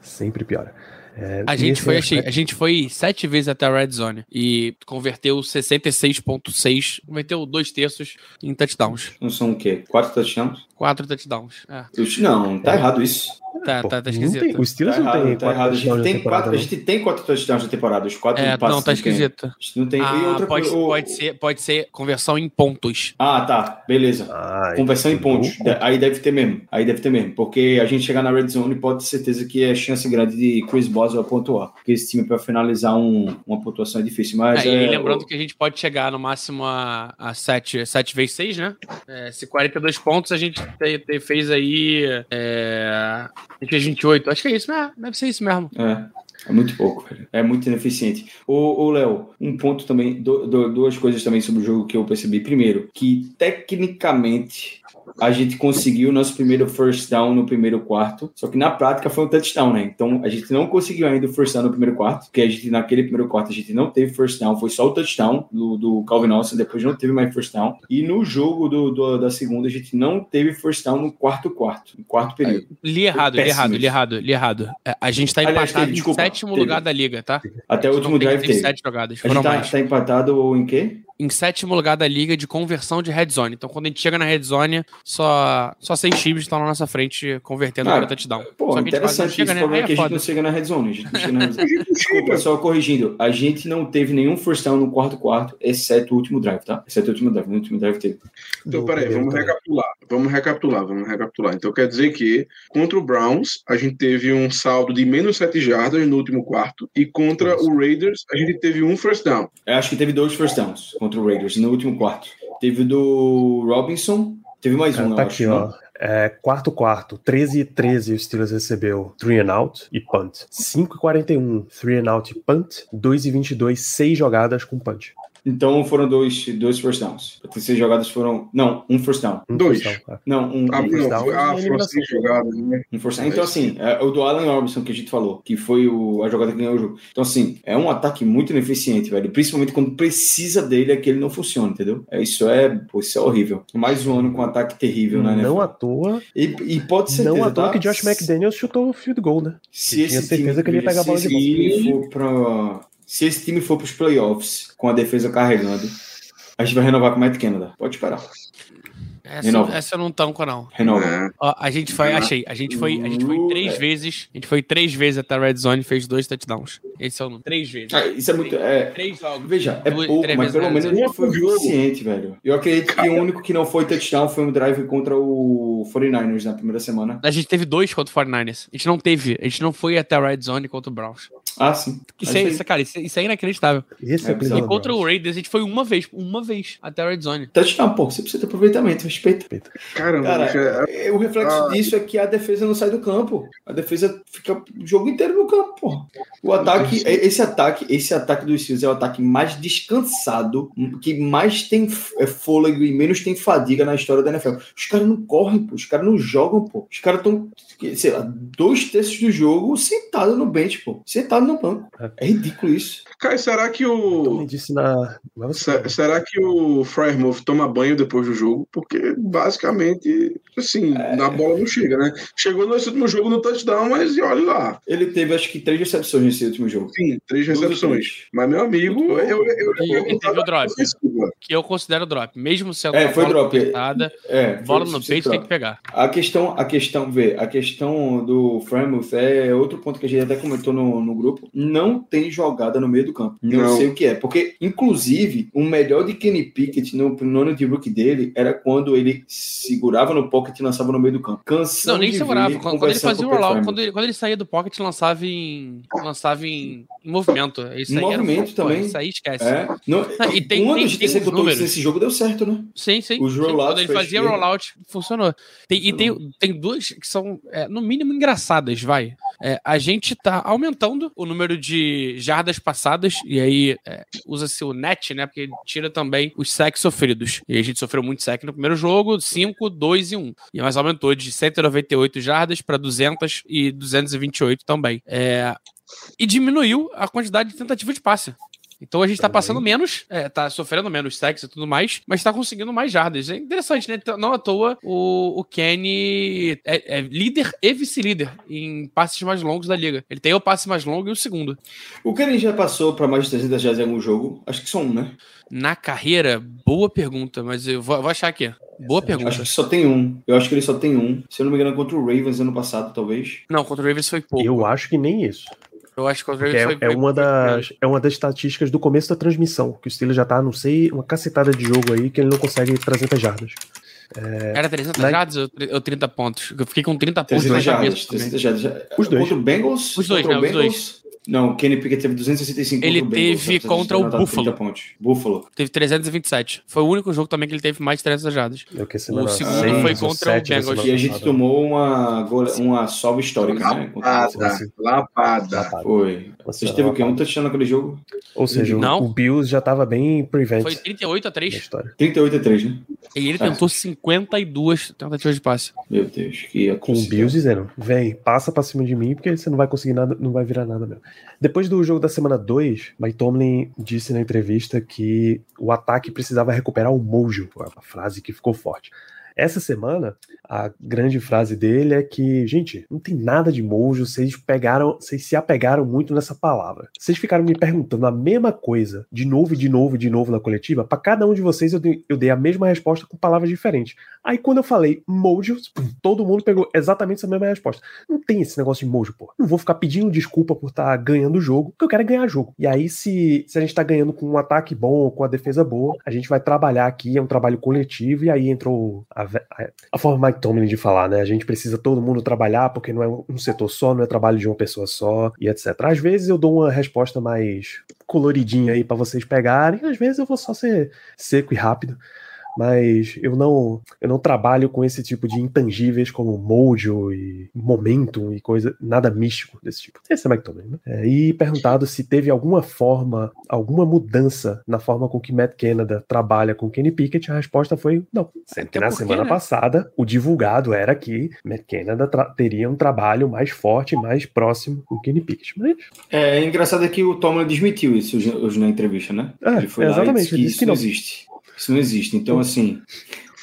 Sempre piora. É, a, gente foi, achei, a gente foi sete vezes até a Red Zone e converteu 66,6, converteu dois terços em touchdowns. Não são o quê? Quatro touchdowns? Quatro touchdowns. É. Não, tá é. errado isso. Tá, Pô, tá, tá esquisito. Tem, o Steelers tá não errado, tem. Tá errado. A gente tem, quatro, a gente tem quatro touchdowns na temporada. Os quatro é, não, tá esquisito. Não tem. Ah, outra, pode, o... pode, ser, pode ser conversão em pontos. Ah, tá. Beleza. Ai, conversão em pontos. Aí deve ter mesmo. Aí deve ter mesmo. Porque a gente chegar na red zone pode ter certeza que é chance grande de Chris Boswell pontuar. Porque esse time para finalizar um, uma pontuação é difícil. Mas é, é, e lembrando o... que a gente pode chegar no máximo a, a 7, 7 vezes 6, né? É, se 42 pontos a gente te, fez aí. É, a gente fez 28. Acho que é isso, né? Deve ser isso mesmo. É. É muito pouco, é muito ineficiente. Ô, Léo, um ponto também, do, do, duas coisas também sobre o jogo que eu percebi. Primeiro, que tecnicamente a gente conseguiu o nosso primeiro first down no primeiro quarto, só que na prática foi um touchdown, né? Então a gente não conseguiu ainda o first down no primeiro quarto, porque a gente naquele primeiro quarto a gente não teve first down, foi só o touchdown do, do Calvin Austin, depois não teve mais first down. E no jogo do, do, da segunda a gente não teve first down no quarto quarto, no quarto período. Li errado, li errado, li errado, li errado. É, a gente tá Aliás, empatado teve, desculpa, em sétimo teve. lugar da liga, tá? Até o último drive teve. Sete jogadas, a gente tá, tá empatado em quê? Em sétimo lugar da liga de conversão de red zone. Então, quando a gente chega na red zone, só, só seis times estão na nossa frente convertendo para touchdown. Pô, Só interessante chega, isso. O problema Aí é que a gente não chega na red zone. A gente não chega na red zone. Desculpa, só corrigindo. A gente não teve nenhum first down no quarto quarto, exceto o último drive, tá? Exceto o último drive. No último drive teve. Então, peraí, vamos recapitular. Vamos recapitular, vamos recapitular. Então, quer dizer que contra o Browns, a gente teve um saldo de menos 7 jardas no último quarto, e contra Isso. o Raiders, a gente teve um first down. Eu acho que teve dois first downs contra o Raiders no último quarto. Teve do Robinson. Teve mais um, eu tá acho. aqui, não? ó. É, quarto quarto, 13 e 13 o Steelers recebeu 3 and out e punt. 5 e 41, 3 and out e punt. 2 e 22, 6 jogadas com punch. Então foram dois, dois first downs. As seis jogadas foram. Não, um first down. Um Dois. first down, tá. Não, um, Ah, um first down e ah, foram seis jogadas, né? Um first down. Então, assim, é o do Allen Robinson que a gente falou, que foi o, a jogada que ganhou o jogo. Então, assim, é um ataque muito ineficiente, velho. Principalmente quando precisa dele é que ele não funciona, entendeu? É, isso, é, pô, isso é horrível. Mais um ano com um ataque terrível, né? Não à toa, E, e pode ser não à toa que Josh McDaniels chutou o field goal, né? Se Eu esse tinha certeza time, que ele ia pegar a se bola de time for pra, se esse time for para os playoffs com a defesa carregando, a gente vai renovar com o Matt Canada. Pode esperar. Essa, Renova. essa eu não tanco, não. Renova. É. Ó, a gente foi, Ah. achei, a gente foi, a gente foi três É. vezes, a gente foi três vezes até a Red Zone e fez dois touchdowns. Esse é o número. Três vezes. Ah, isso é muito. É, Três jogos. veja, é Duas- pouco, três mas pelo menos ele foi eficiente, velho. Eu acredito que o único que não foi touchdown foi um drive contra o 49ers na primeira semana. A gente teve dois contra o 49ers. A gente não teve, a gente não foi até a Red Zone contra o Browns. Ah, sim. Isso, é, isso, cara, isso, é- isso é inacreditável. Esse é, É, o bizarro. E contra o. Raiders, a gente foi uma vez, uma vez até a Red Zone. Touchdown, pô. Você precisa ter aproveitamento, respeita. Caramba, Cara, bicho, é- é, o reflexo Ah. disso é que a defesa não sai do campo. A defesa fica o jogo inteiro no campo, porra. O ataque, é- esse ataque, esse ataque dos Steelers é o ataque mais descansado, que mais tem é, fôlego e menos tem fadiga na história da NFL. Os caras não correm, pô. Os caras não jogam, pô. Os caras estão, sei lá, dois terços do jogo sentado no bench, pô. Sentado no banco. É ridículo isso. Cara, será que o. disse na. Mas você- se- Será que o Frymouth toma banho depois do jogo? Porque basicamente, assim, É. a bola não chega, né? Chegou no último jogo no touchdown, mas e olha lá. Ele teve, acho que, três recepções nesse último jogo. Sim, três recepções. três. Mas, meu amigo, eu, eu, eu, E ele teve o drop. ofensiva. Que eu considero drop. Mesmo sendo É, foi bola drop. apertada, É, bola no peito tem que pegar. A questão, a questão, vê, a questão do Frymouth é outro ponto que a gente até comentou no, no grupo. Não tem jogada no meio do campo. Não, Não. sei o que é. Porque, inclusive, o melhor de Kenny Pickett no, no ano de rookie dele era quando ele segurava no pocket e lançava no meio do campo. Cansão Não, nem de segurava. Quando, quando ele fazia o rollout, quando ele, quando ele saía do pocket, lançava em. lançava em, em movimento. Isso Em aí era movimento pô, também. Isso aí esquece. É, não, Não, e tem- quando tem- a gente tem uns executou isso números. nesse jogo, deu certo, né? Sim, sim. Os sim. rollouts Quando ele fazia esquerda. rollout, funcionou. Tem- e tem, tem duas que são, é, no mínimo, engraçadas, vai. É, a gente tá aumentando o número de jardas passadas, e aí é, usa-se o net, né? Porque ele tira também os sacks sofridos. E a gente sofreu muito sack no primeiro jogo, 5, 2 e 1. E mais aumentou de 198 jardas para 200 e 228 também. É, e diminuiu a quantidade de tentativa de passe. Então a gente tá Também. passando menos, é, tá sofrendo menos sexo e tudo mais, mas tá conseguindo mais jardas. É interessante, né? Não à toa o, o Kenny é, é líder e vice-líder em passes mais longos da liga. Ele tem o passe mais longo e o segundo. O Kenny já passou para mais de 300 jardas em algum jogo? Acho que só um, né? Na carreira, boa pergunta, mas eu vou, vou achar aqui. Boa pergunta. Acho que só tem um. Eu acho que ele só tem um. Se eu não me engano, contra o Ravens ano passado, talvez. Não, contra o Ravens foi pouco. Eu acho que nem isso. Eu acho que o Porque Ravens é, foi é uma das, é uma das estatísticas do começo da transmissão, que o Steelers já tá, não sei, uma cacetada de jogo aí que ele não consegue 300 jardas. Era 300 Na- jardas ou tre- ou 30 pontos? Eu fiquei com 30 pontos 300 na jardas. cabeça. também. 300 jardas. Os dois. Contra o Bengals? Os dois, né, os Bengals? Não, o Kenny Pickett teve 265 Ele Bengals, teve de contra o Buffalo. 30 pontos. Buffalo. Teve 327. Foi o único jogo também que ele teve mais de 300 jardas. É o segundo foi contra o Bengals. E a gente tomou uma, gola- uma salva histórica, né? O Buffalo. Lapada, lapada. Lapada. Foi. Vocês teve o quê? Um touchdown naquele jogo? Ou seja, o- Não. o Bills já tava bem prevent Foi 38 a na 3. história. 38 a 3, né? E ele Ah. tentou 52 tentativas de passe. Meu Deus, que Com o Bills dizendo, vem, passa pra cima de mim, porque você não vai conseguir nada, não vai virar nada mesmo. Depois do jogo da semana 2, Mike Tomlin disse na entrevista que o ataque precisava recuperar o mojo, a frase que ficou forte. Essa semana, a grande frase dele é que, gente, não tem nada de mojo, vocês pegaram, vocês se apegaram muito nessa palavra. Vocês ficaram me perguntando a mesma coisa, de novo e de novo e de novo na coletiva, para cada um de vocês eu dei, eu dei a mesma resposta com palavras diferentes. Aí quando eu falei mojo, todo mundo pegou exatamente essa mesma resposta. Não tem esse negócio de mojo, pô. Não vou ficar pedindo desculpa por estar tá ganhando o jogo, porque eu quero é ganhar jogo. E aí, se, se a gente tá ganhando com um ataque bom, com a defesa boa, a gente vai trabalhar aqui, é um trabalho coletivo, e aí entrou a, a, forma Mike Tomlin de falar, né? A gente precisa todo mundo trabalhar, porque não é um setor só, não é trabalho de uma pessoa só, e etc. Às vezes eu dou uma resposta mais coloridinha aí para vocês pegarem, às vezes eu vou só ser seco e rápido mas eu não eu não trabalho com esse tipo de intangíveis como mojo e momentum e coisa, nada místico desse tipo. Esse é Mike Tomlin, né? É, e perguntado se teve alguma forma, alguma mudança na forma com que Matt Canada trabalha com Kenny Pickett, a resposta foi não. Até na semana né? passada, o divulgado era que Matt Canada teria um trabalho mais forte, mais próximo com Kenny Pickett. Mas... É, é engraçado que o Tomlin desmentiu isso hoje na entrevista, né? É, Ele foi exatamente, lá e disse que isso que não existe. Isso não existe. Então, assim.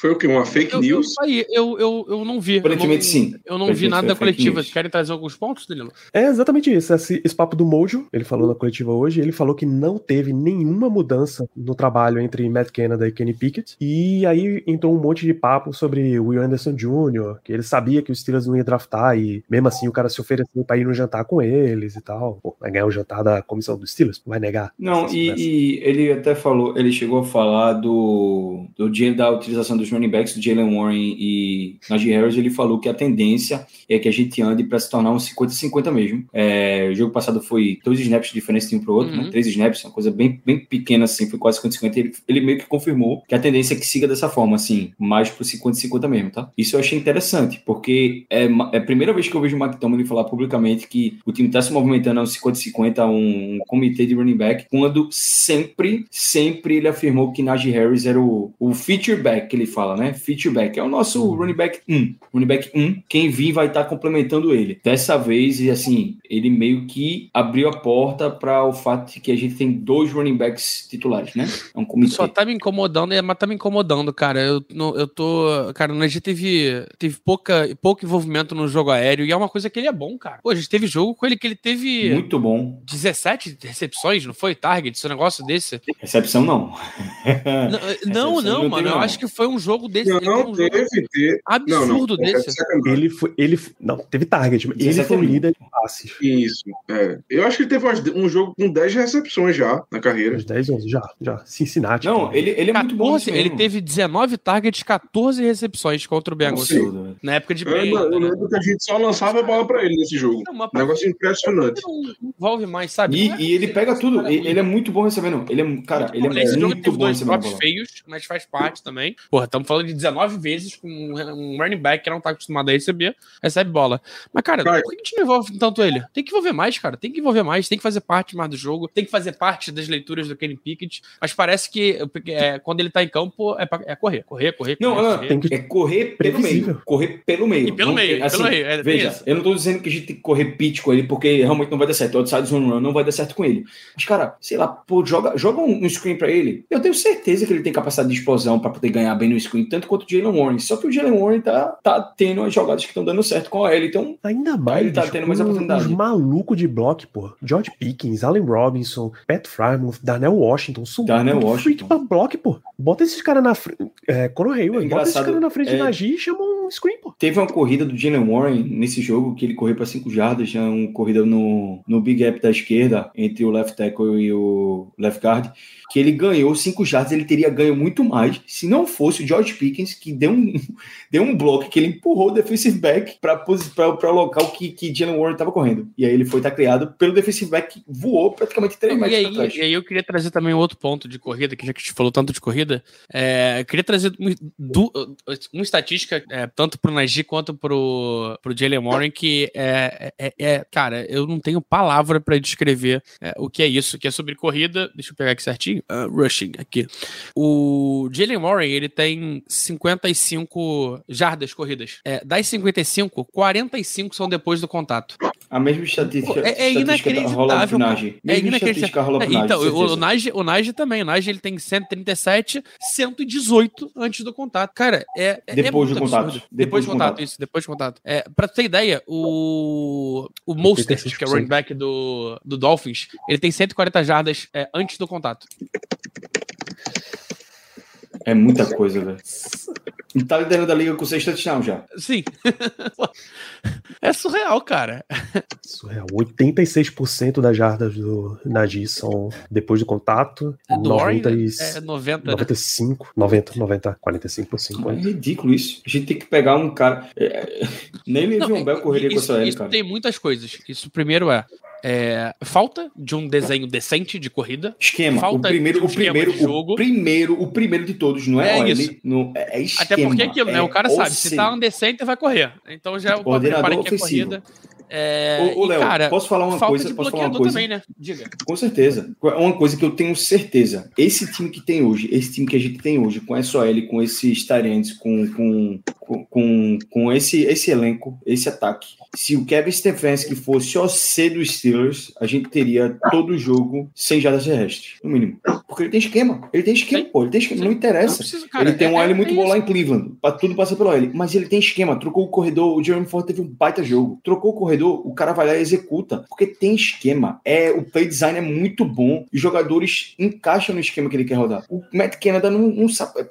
Foi o que? Uma fake eu, news? Eu, eu, eu, eu não vi. Aparentemente, sim. Eu não vi nada da coletiva. News. Querem trazer alguns pontos, Danilo? É exatamente isso. Esse, esse, papo do Mojo, ele falou na coletiva hoje, ele falou que não teve nenhuma mudança no trabalho entre Matt Canada e Kenny Pickett. E aí entrou um monte de papo sobre o Will Anderson Jr., que ele sabia que os Steelers não ia draftar e mesmo assim o cara se ofereceu pra ir no jantar com eles e tal. Pô, vai ganhar o jantar da comissão dos Steelers? Vai negar? Não, e, e, ele até falou, ele chegou a falar do, do dia da utilização dos running backs, do Jalen Warren e Najee Harris, ele falou que a tendência é que a gente ande para se tornar um 50-50 mesmo. É, o jogo passado foi dois snaps de diferença de um para o outro, né? uhum. né? três snaps, uma coisa bem, bem pequena assim, foi quase 50-50. Ele, ele meio que confirmou que a tendência é que siga dessa forma, assim, mais pro 50-50 mesmo, tá? Isso eu achei interessante, porque é, é a primeira vez que eu vejo o McTominay falar publicamente que o time está se movimentando a um 50-50, um, um comitê de running back, quando sempre, sempre ele afirmou que Najee Harris era o, o feature back que ele fala, né? Feature back. É o nosso running back 1. Running back 1, quem vir vai estar tá complementando ele. Dessa vez, e assim, ele meio que abriu a porta para o fato de que a gente tem dois running backs titulares, né? É um comitê. Só tá me incomodando, é, mas tá me incomodando, cara. Eu, eu tô. Cara, a gente teve, teve pouca, pouco envolvimento no jogo aéreo e é uma coisa que ele é bom, cara. Pô, a gente teve jogo com ele que ele teve. Muito bom. 17 recepções, não foi? Target, esse negócio desse? Recepção não. não, não, não, mano. Eu acho que foi um jogo desse. Não, um teve, teve. Absurdo não, não, desse. Ele foi. Ele, não, teve target, mas ele foi o líder de passes. Isso. É. Eu acho que ele teve um jogo com 10 recepções já na carreira. Uns 10, 11, já, já. Cincinnati. Não, ele, ele é 14, muito bom. Assim ele teve 19 targets, 14 recepções contra o Bengals. Na época de bem. Eu, eu lembro que a gente só lançava a bola pra ele nesse jogo. Não, Negócio impressionante. Não envolve mais, sabe? E, é e ele pega tudo. Ele é muito bom recebendo. Ele é, cara, ele é muito bom recebendo. feios, mas faz parte também. Porra, estamos falando de 19 vezes com um running back que não tá acostumado a receber, recebe bola. Mas, cara, por que a gente não envolve tanto ele? Tem que envolver mais, cara. Tem que envolver mais, tem que fazer parte mais do jogo, tem que fazer parte das leituras do Kenny Pickett. Mas parece que é, quando ele tá em campo é, pra, é correr, correr, correr. Não, correr, não, correr. tem que é correr pelo meio. Correr pelo meio. E pelo não, meio, assim, pelo meio. É, veja, eu não tô dizendo que a gente tem que correr pitch com ele porque realmente não vai dar certo. O outside zone run não vai dar certo com ele. Mas, cara, sei lá, pô, joga, joga um, um screen pra ele. Eu tenho certeza que ele tem capacidade de explosão pra poder ganhar bem no screen, tanto quanto o Jalen Warren. Só que o Jalen Warren tá, tá tendo as jogadas que estão dando certo com a ele. Então, ainda mais. Ele tá bicho, tendo mais oportunidade. Os malucos de bloco, pô. George Pickens, Allen Robinson, Pat Frymouth, Darnell Washington. São Darnell Washington. freak pra bloco, pô. Bota esses caras na frente. É, Conor Hayward, é bota esses caras na frente é... de Nagy e chama um screen, pô. Teve uma corrida do Jalen Warren nesse jogo que ele correu para 5 jardas, já uma corrida no, no big gap da esquerda entre o left tackle e o left guard que ele ganhou cinco jardas, ele teria ganho muito mais se não fosse o George Pickens que deu um, deu um bloco que ele empurrou o defensive back para o local que, que Jalen Warren estava correndo. E aí ele foi criado pelo defensive back que voou praticamente três metros e aí, E aí eu queria trazer também outro ponto de corrida, que já que a gente falou tanto de corrida, é, eu queria trazer uma estatística, é, tanto para o Najee quanto para o Jalen Warren, que é, é, é, cara, eu não tenho palavra para descrever é, o que é isso, que é sobre corrida. Deixa eu pegar aqui certinho uh, rushing aqui. O Jalen Warren, ele tem 55 jardas corridas. É, das 55, 45 são depois do contato. A mesma estatística, Pô, é- é inacreditável. É inacreditável. É, então, o, o. Najee, o também. O Najee ele tem 137, 118 antes do contato. Cara, é. é Depois é do contato. Depois Depois do contato, contato. isso, depois do contato. É, pra tu ter ideia, o. O Mostert, que é o 86%. running back do, do Dolphins, ele tem 140 jardas é, antes do contato. É muita coisa, velho. E tá liderando a liga com seis touchdowns já. Sim. é surreal, cara. Surreal. 86% das jardas do Najee são depois do contato. Do Warren 90 e... é 90, né? 95, 90, 90, 45 por É 50. ridículo isso. A gente tem que pegar um cara. é, Nem Não, Le'Veon Bell correria com isso, essa L, isso cara. tem muitas coisas. Isso primeiro é, é, falta de um desenho decente de corrida. Esquema. Falta o primeiro, de um o primeiro, de jogo. o primeiro, o primeiro de todos, não é, É isso. não- é, é esquema. Até porque é aquilo, né? é O cara sabe, se tá um decente, vai correr. Então já o Coordenador prepara que é corrida. É, Ô, Léo, cara, posso falar uma falta coisa? de Posso falar uma coisa? também, né? Diga. Com certeza. É uma coisa que eu tenho certeza. Esse time que tem hoje, esse time que a gente tem hoje, com SOL, com esses com, com, com, com, com esse, esse elenco, esse ataque. Se o Kevin Stefanski fosse OC dos Steelers, a gente teria todo o jogo sem jardas terrestres, no mínimo. Porque ele tem esquema. Ele tem esquema, Sim. pô. Ele tem esquema. Não Não interessa. precisa, cara, ele tem um é- L é- muito é bom lá em Cleveland. Pra tudo passa pelo L. Mas ele tem esquema. Trocou o corredor. O Jeremy Ford teve um baita jogo. Trocou o corredor. O cara vai lá e executa. Porque tem esquema. É, o play design é muito bom. Os jogadores encaixam no esquema que ele quer rodar. O Matt Canada não, não sabe.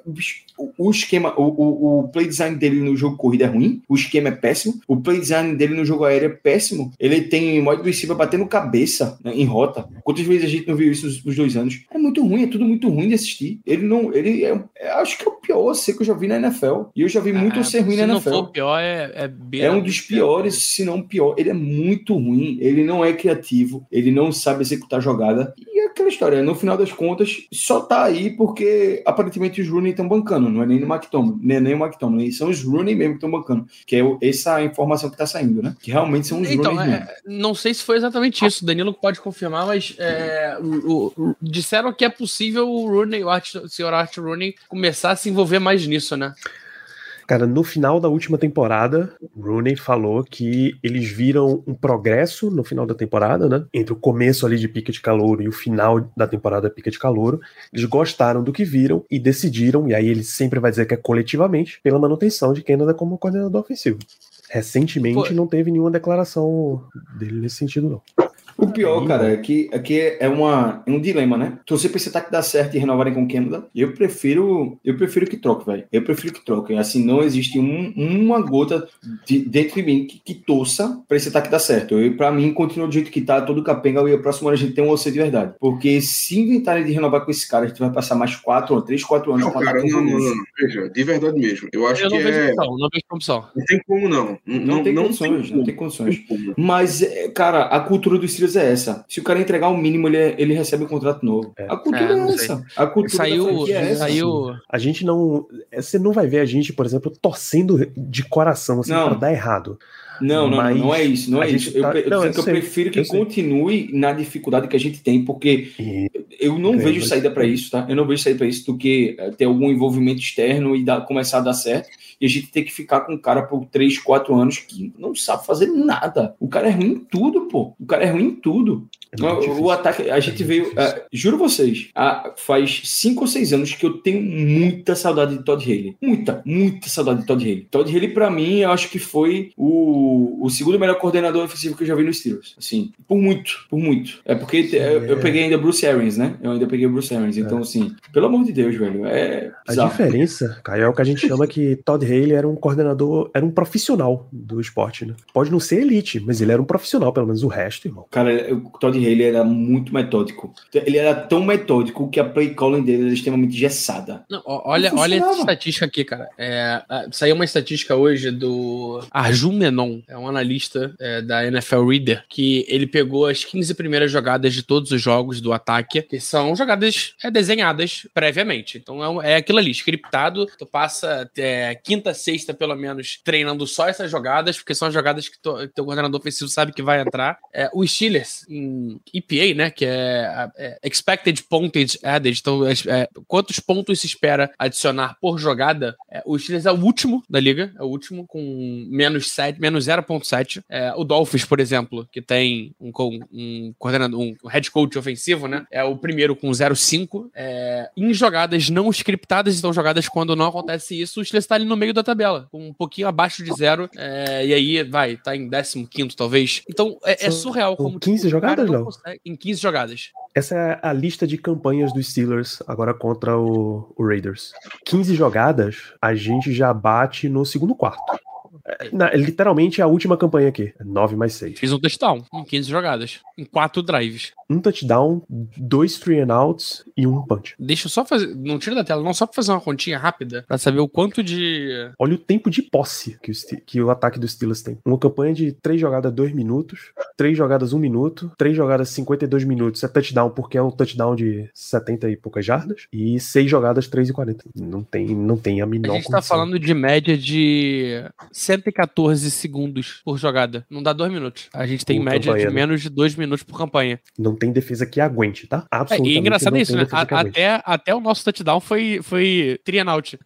O, o esquema, o, o, o play design dele no jogo corrida é ruim. O esquema é péssimo. O play design dele no jogo aéreo é péssimo. Ele tem modo receiver batendo cabeça né, em rota. Quantas vezes a gente não viu isso nos últimos dois anos? É muito ruim, é tudo muito ruim de assistir. Ele não. Ele é. é- acho que é o pior OC que eu já vi na NFL. E eu já vi muito Ah, ser ruim se na não NFL. for o pior, é, é beira É um do dos pior. piores, se não o pior. Ele é muito ruim, ele não é criativo, ele não sabe executar jogada. E é aquela história, no final das contas, só tá aí porque aparentemente os Rooney estão bancando, não é nem o McTominay, nem, nem o McTominay, são os Rooney mesmo que estão bancando, que é essa informação que tá saindo, né? Que realmente são os Então, Rooney é, não sei se foi exatamente isso. O Danilo pode confirmar, mas é, o- o- disseram que é possível o Rooney, o, Art, o senhor Art Rooney, começar a se envolver mais nisso, né? Cara, no final da última temporada, Rooney falou que eles viram um progresso no final da temporada, né? Entre o começo ali de pica de calouro e o final da temporada pica de calouro. Eles gostaram do que viram e decidiram, e aí ele sempre vai dizer que é coletivamente, pela manutenção de Canada como coordenador ofensivo. Recentemente não teve nenhuma declaração dele nesse sentido, não. O pior, cara, é que, é que é, uma, é um dilema, né? Torcer pra esse ataque dar certo e renovarem com o Canada, eu prefiro, eu prefiro que troque, velho. Eu prefiro que troque. Assim, não existe um- uma gota de, dentro de mim que, que torça pra esse ataque dar certo. Eu, pra mim, continua do jeito que tá, todo capenga, e a próxima hora a gente tem um OC de verdade. Porque se inventarem de renovar com esse cara, a gente vai passar mais quatro, três, quatro anos Não, com cara, não, não, não. Veja, de verdade mesmo. Eu acho Eu não que vejo é. opção, não vejo opção. Não tem como, não. Não, tem condições, não tem condições. como. Mas, é, cara, a cultura dos Steelers é essa. Se o cara entregar o mínimo, ele, é- ele recebe um contrato novo. É. A cultura É, é, essa. A cultura Saiu, é essa. saiu. A gente não. Você não vai ver a gente, por exemplo, torcendo de coração assim Não. pra dar errado. Não, não, não, não é isso, não é isso. Eu, tá- pre- eu, não, eu eu prefiro que eu sei. continue na dificuldade que a gente tem, porque E eu não vejo saída para isso, tá? Eu não vejo saída para isso do que eh, ter algum envolvimento externo e dar- começar a dar certo e a gente ter que ficar com um cara por 3, 4 anos que não sabe fazer nada. O cara é ruim em tudo, pô. O cara é ruim em tudo. é O, o ataque, a gente É veio, ah, juro vocês, ah, faz 5 ou 6 anos que eu tenho muita saudade de Todd Haley. Muita, muita saudade de Todd Haley. Todd Haley, pra mim, eu acho que foi o, o segundo melhor coordenador ofensivo que eu já vi nos Steelers. Assim, por muito, por muito. É porque te- eu, eu peguei ainda Bruce Arians, né? Eu ainda peguei Bruce Arians. Então, assim, pelo amor de Deus, velho, é A diferença, Caio, é o que a gente chama que Todd Haley era um coordenador, era um profissional do esporte, né? Pode não ser elite, mas ele era um profissional, pelo menos o resto, irmão. Cara, o Todd Haley era muito metódico. Ele era tão metódico que a play calling dele era extremamente gessada. Não, olha, Não olha essa estatística aqui, cara. É, saiu uma estatística hoje do Arjun Menon, é um analista é, da NFL Reader, que ele pegou as 15 primeiras jogadas de todos os jogos do ataque, que são jogadas é, desenhadas previamente. Então é, é aquilo ali, scriptado, tu passa é, quinta, sexta, pelo menos, treinando só essas jogadas, porque são as jogadas que o teu coordenador ofensivo sabe que vai entrar. É, o Steelers, em EPA, né, que é, é Expected Pointage Added, então é, quantos pontos se espera adicionar por jogada, é, o Steelers é o último da liga, é o último com menos 7, menos 0.7. É, o Dolphins, por exemplo, que tem um, um coordenador, um head coach ofensivo, né, é o primeiro com 0.5. É, em jogadas não scriptadas, então jogadas quando não acontece isso, o Steelers está ali no meio da tabela, com um pouquinho abaixo de zero, é, e aí vai, tá em 15 talvez. Então é, é surreal como. 15 tipo, jogadas, não? Consegue, em 15 jogadas. Essa é a lista de campanhas dos Steelers agora contra o, o Raiders. 15 jogadas, a gente já bate no segundo quarto. É, na, literalmente é a última campanha aqui. 9 mais 6. Fiz um touchdown em 15 jogadas. Em 4 drives. Um touchdown, dois three and outs e um punch. Deixa eu só fazer. Não tira da tela, não, só pra fazer uma continha rápida. Pra saber o quanto de. Olha o tempo de posse que o, que o ataque dos Steelers tem. Uma campanha de 3 jogadas, 2 minutos. 3 jogadas, 1 minuto. 3 jogadas, 52 minutos. É touchdown porque é um touchdown de 70 e poucas jardas. E 6 jogadas, 3 e 40. Não tem, não tem a menor A gente tá condição. tá falando de média de 114 segundos por jogada. Não dá dois minutos. A gente tem média de menos de dois minutos por campanha. Não tem defesa que aguente, tá? Absolutamente. É, e engraçado isso, né? até, até o nosso touchdown foi, foi trianaut.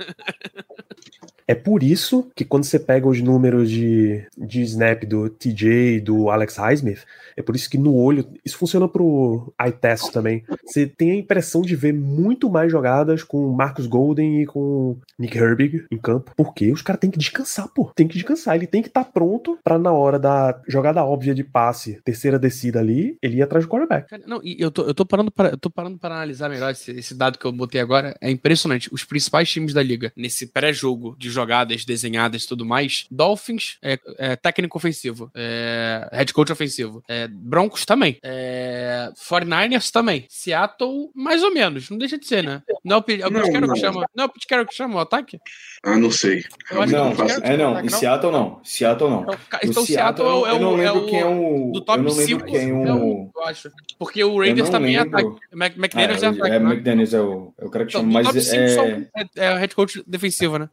É por isso que quando você pega os números de, de snap do TJ do Alex Highsmith, é por isso que no olho, isso funciona pro eye test também. Você tem a impressão de ver muito mais jogadas com Marcus Golden e com Nick Herbig em campo, porque os caras têm que descansar, pô. Tem que descansar, ele tem que estar tá pronto para na hora da jogada óbvia de passe, terceira descida ali, ele ir atrás do quarterback. Não, e eu tô, eu tô parando para eu tô parando para analisar melhor esse, esse dado que eu botei agora, é impressionante. Os principais times da liga nesse pré-jogo de jogadas desenhadas e tudo mais, Dolphins é, é técnico ofensivo, é, head coach ofensivo, é, Broncos também. É... 49ers também. Seattle, mais ou menos. Não deixa de ser, né? Não é o Pete Carroll que chama. Não é o Pete Carroll que chama o ataque? Ah, não sei. não, é, é não. Em Seattle não. Seattle não. Então, o Seattle, é o. Eu não lembro quem é o. Do top 5, quem é o. Eu acho. Porque o Raiders também é ataque. McDaniels é ataque. É, McDaniels é o, é o cara que chama. Mas é... é o head coach defensivo, né?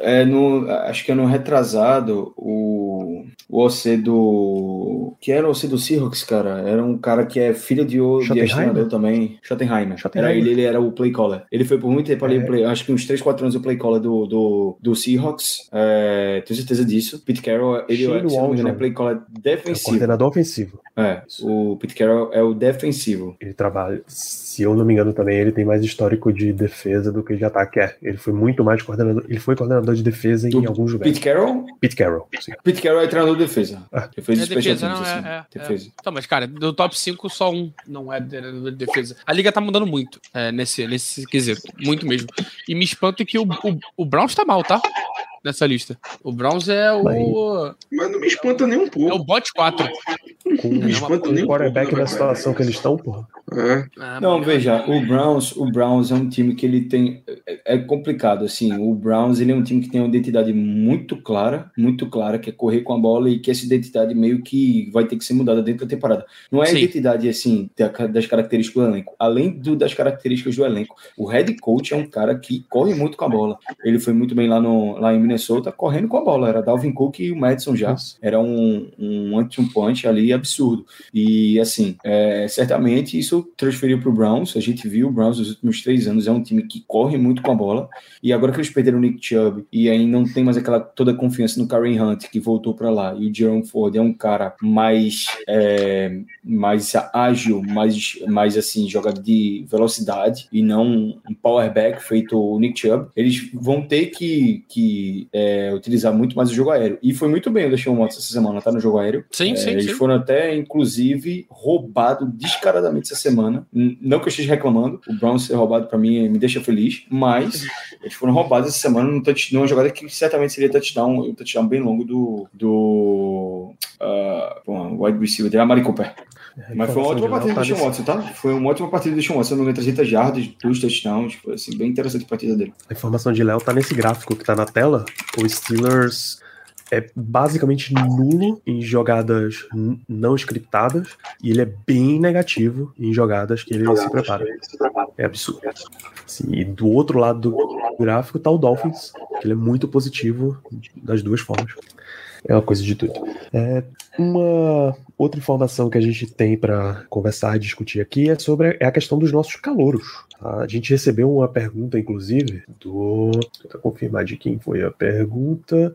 É no, acho que é no retrasado, o, o OC do. Que era o OC do Seahawks, cara. Era um cara que é filho de, de treinador também. Schottenheimer. Era ele, ele era o play caller. Ele foi por muito tempo ali, é. play, acho que uns 3, 4 anos o play caller do, do, do Seahawks. É, tenho certeza disso. Pete Carroll, ele é, se não me engano, é play caller defensivo. É coordenador ofensivo. É, o Pete Carroll é o defensivo. Ele trabalha, se eu não me engano também, ele tem mais histórico de defesa do que de ataque. É, ele foi muito mais coordenador, ele foi coordenador de defesa do em alguns lugares. Pete Carroll? Pete Carroll, sim. Pete Carroll é treinador de defesa. Ah. Ele fez é defesa, não, assim. é, é, defesa. É. Então, mas cara, do top 5 só um não é treinador de defesa. A liga tá mudando muito é, nesse, nesse quesito, muito mesmo. E me espanta que o, o, o Browns tá mal, tá? Nessa lista. O Browns é o. Mas não me espanta nem um pouco. É o bot 4. Com, me espanta nem um quarterback na situação que eles estão, porra. É. Ah, não, veja, o Browns, o Browns é um time que ele tem. É, é complicado, assim. O Browns ele é um time que tem uma identidade muito clara, muito clara, que é correr com a bola e que essa identidade meio que vai ter que ser mudada dentro da temporada. Não é Sim. a identidade, assim, das características do elenco. Além do, das características do elenco, o head coach é um cara que corre muito com a bola. Ele foi muito bem lá, no, lá em Minnesota correndo com a bola. Era Dalvin Cook e o Madison já. Era um, um anti-punch ali absurdo. E, assim, é, certamente isso transferiu para o Browns. A gente viu o Browns nos últimos três anos. É um time que corre muito com a bola. E agora que eles perderam o Nick Chubb e aí não tem mais aquela toda confiança no Karen Hunt, que voltou para lá. E o Jerome Ford é um cara mais, é, mais ágil, mais, mais assim, jogado de velocidade e não um powerback feito o Nick Chubb. Eles vão ter que, que é, utilizar muito mais o jogo aéreo. E foi muito bem o Deshaun Watson essa semana, tá no jogo aéreo. Sim, é, sim, Eles sim. foram até, inclusive, roubados descaradamente essa semana. Não que eu esteja reclamando, o Browns ser roubado para mim me deixa feliz, mas eles foram roubados essa semana num touch, numa jogada que certamente seria touchdown, um touchdown bem longo do, do uh, wide receiver dele, Amari Cooper. É, mas foi uma ótima partida do Deshaun Watson, tá? Foi uma ótima partida do Deshaun Watson, 300 jardas, dois touchdowns, foi assim, bem interessante a partida dele. A informação de Léo tá nesse gráfico que tá na tela. O Steelers é basicamente nulo em jogadas não scriptadas e ele é bem negativo em jogadas que ele se prepara. É absurdo. Sim, e do outro lado do gráfico tá o Dolphins, que ele é muito positivo das duas formas. É uma coisa de tudo. É, uma outra informação que a gente tem para conversar e discutir aqui é sobre é a questão dos nossos calouros. tá? A gente recebeu uma pergunta, inclusive, do. Vou confirmar de quem foi a pergunta.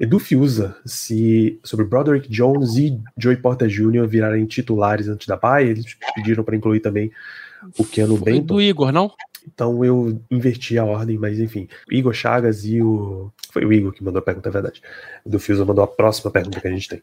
Edu Fiuza, se sobre Broderick Jones e Joey Porter Jr. virarem titulares antes da bye, eles pediram para incluir também o Keanu Foi Benton. do Igor, não? Então eu inverti a ordem, mas enfim. O Igor Chagas e o. Foi o Igor que mandou a pergunta, é verdade. O do Fiuza mandou a próxima pergunta que a gente tem.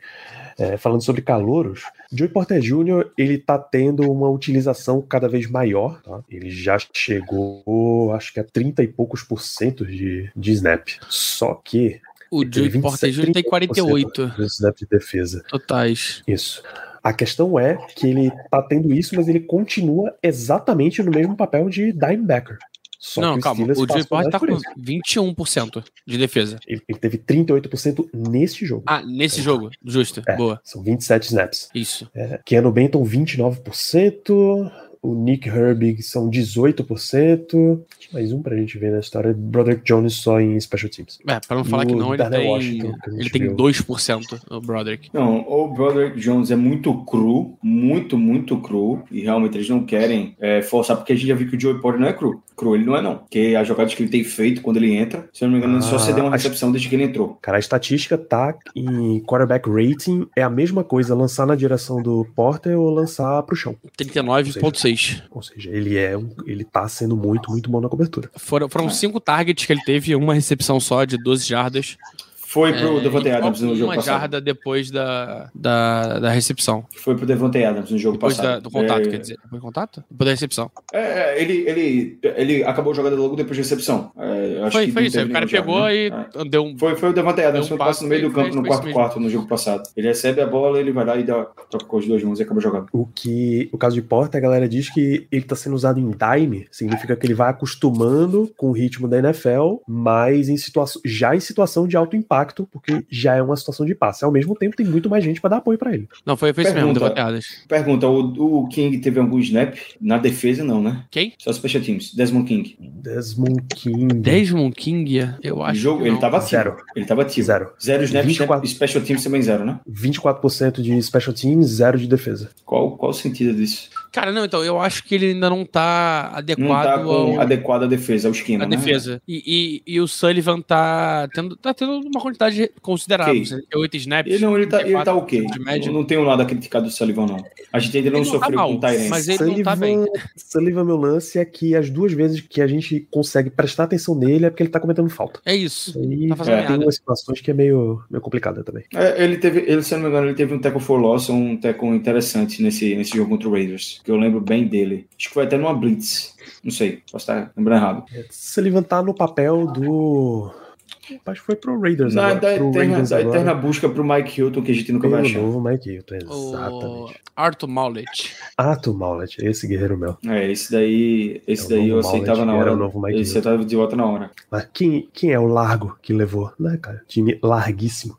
É, falando sobre calouros, Joey Porter Jr. ele tá tendo uma utilização cada vez maior. tá? Ele já chegou, acho que a 30 e poucos por cento de, de snap. Só que. O Joey Porter Jr. tem 48 de snap de defesa. totais. Isso. A questão é que ele tá tendo isso, mas ele continua exatamente no mesmo papel de dimebacker. Só não, que o calma. O passou mais Porter tá com isso. 21% de defesa. Ele, ele teve 38% neste jogo. Ah, nesse jogo. Justo. É. Boa. São 27 snaps. Isso. É, Keanu Benton, 29%. O Nick Herbig são 18%. Mais um pra gente ver na história. Broderick Jones só em Special Teams. É, pra não falar que não, ele Darnell tem, Washington, ele tem viu. 2% o Broderick. Não, o Broderick Jones é muito cru, muito, muito cru, e realmente eles não querem é, forçar, porque a gente já viu que o Joey Porter não é cru. Cru ele não é, não. Porque as jogadas que ele tem feito quando ele entra, se eu não me engano, ele só Ah, cedeu uma recepção desde que ele entrou. Cara, a estatística tá em quarterback rating. É a mesma coisa lançar na direção do Porter ou lançar pro chão. 39,6. Ou seja, ele é um, ele tá sendo muito, muito bom na cobertura. Foram, foram cinco targets que ele teve, uma recepção só de 12 jardas. Foi pro É, Devontae Adams no jogo uma passado. jarda depois da, da, da recepção. Foi pro Devontae Adams no jogo Depois da- passado. do contato, É, quer dizer. Depois do contato? Depois da recepção. É, é, ele, ele, ele acabou jogando logo depois da recepção. É, Foi, que foi isso. O cara pegou né? e É. deu um. Foi, foi o Devontae Adams, um foi um passe no meio do campo no fez quarto mesmo. quarto no jogo passado. Ele recebe a bola, ele vai lá e dá, toca com as duas mãos e acaba jogando. O que, o caso de Porter, a galera diz que ele tá sendo usado em dime, significa que ele vai acostumando com o ritmo da NFL, mas em situação, já em situação de alto impacto, porque já é uma situação de passe. Ao mesmo tempo, tem muito mais gente pra dar apoio pra ele. Não, foi, foi isso mesmo, bateadas. Pergunta, o, o King teve algum snap? Na defesa, não, né? Quem? Só special teams. Desmond King. Desmond King. Desmond King, eu O acho. jogo, que ele não. tava ativo. Zero. Ele tava ativo. Zero. Zero snap, 24. snap, special teams também zero, né? 24% de special teams, zero de defesa. Qual, qual o sentido disso? Cara, não, então, eu acho que ele ainda não tá Não adequado tá com ao, adequada a defesa, ao esquema, à né? defesa. E, e, e o Sullivan tá tendo, tá tendo uma quantidade considerável. Ok. 8 snaps. Ele não, ele tá, ele tá 34% ok. De média. Eu não tenho nada a criticar do Sullivan, não. A gente ainda não Ele não tá sofreu mal, com o Tyrant. mas ele não tá bem. Sullivan, meu lance é que as duas vezes que a gente consegue prestar atenção nele é porque ele tá cometendo falta. É isso. Aí Tá fazendo É. tem umas situações que é meio, meio complicada também. É, ele teve, ele, se eu não me engano, ele teve um tackle for loss, um tackle interessante nesse, nesse jogo contra o Raiders, que eu lembro bem dele. Acho que foi até numa blitz. Não sei, posso estar lembrando errado. Sullivan tá no papel do. Acho que foi pro Raiders Na, agora. da, pro eterna, da agora. eterna busca pro Mike Hilton, que a gente nunca vai Pelo achar. novo Mike Hilton, O exatamente. Arthur Maulet. Ato Maulet, esse guerreiro meu. É, esse daí, esse É o daí eu aceitava Maulet, na era hora. o novo Mike esse eu tava de volta na hora. Mas quem, quem é o largo que levou? Né, cara? Time larguíssimo.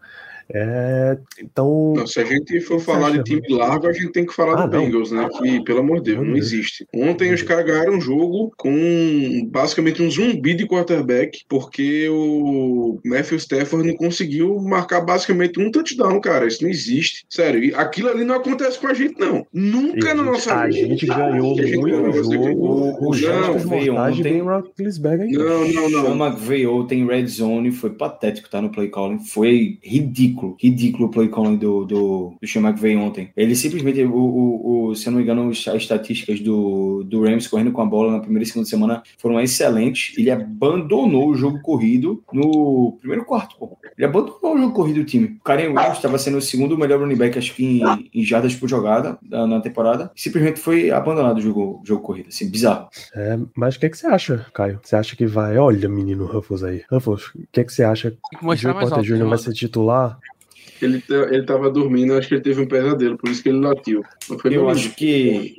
É, então. Não, se a gente for falar de time largo, a gente tem que falar Ah, do não. Bengals, né? Que, pelo amor de Deus, Meu não Deus. existe. Ontem os caras ganharam um jogo com basicamente um zumbi de quarterback, porque o Matthew Stafford não conseguiu marcar basicamente um touchdown, cara. Isso não existe. Sério, e aquilo ali não acontece com a gente, não. Nunca E na nossa a vida. gente ganhou A gente muito ganhou, você jogo. ganhou. O O Jantos Jantos veio Mortais de ontem. Ben Roethlisberger ainda. Não, não, O não. McVeigh tem red zone, foi patético, tá? No play calling. Foi ridículo, ridículo o play calling do, do, do Sean McVay ontem. Ele simplesmente, o, o, o- se eu não me engano, as estatísticas do, do Rams correndo com a bola na primeira e segunda semana foram excelentes. Ele abandonou o jogo corrido no primeiro quarto, pô. Ele abandonou o jogo corrido do time. O Karen Williams estava sendo o segundo melhor running back, acho que em, em jardas por jogada da- na temporada. Simplesmente foi abandonado o jogo, jogo corrido, assim, bizarro. É, mas o que, é que você acha, Caio? Você acha que vai. Olha, menino Ruffles aí. Ruffles, o que, é que você acha? Tem que O mostrar Joey mais Porter alto. Jr. vai ser titular? Ele, tá- ele tava dormindo, acho que ele teve um pesadelo, por isso que ele latiu. Eu acho que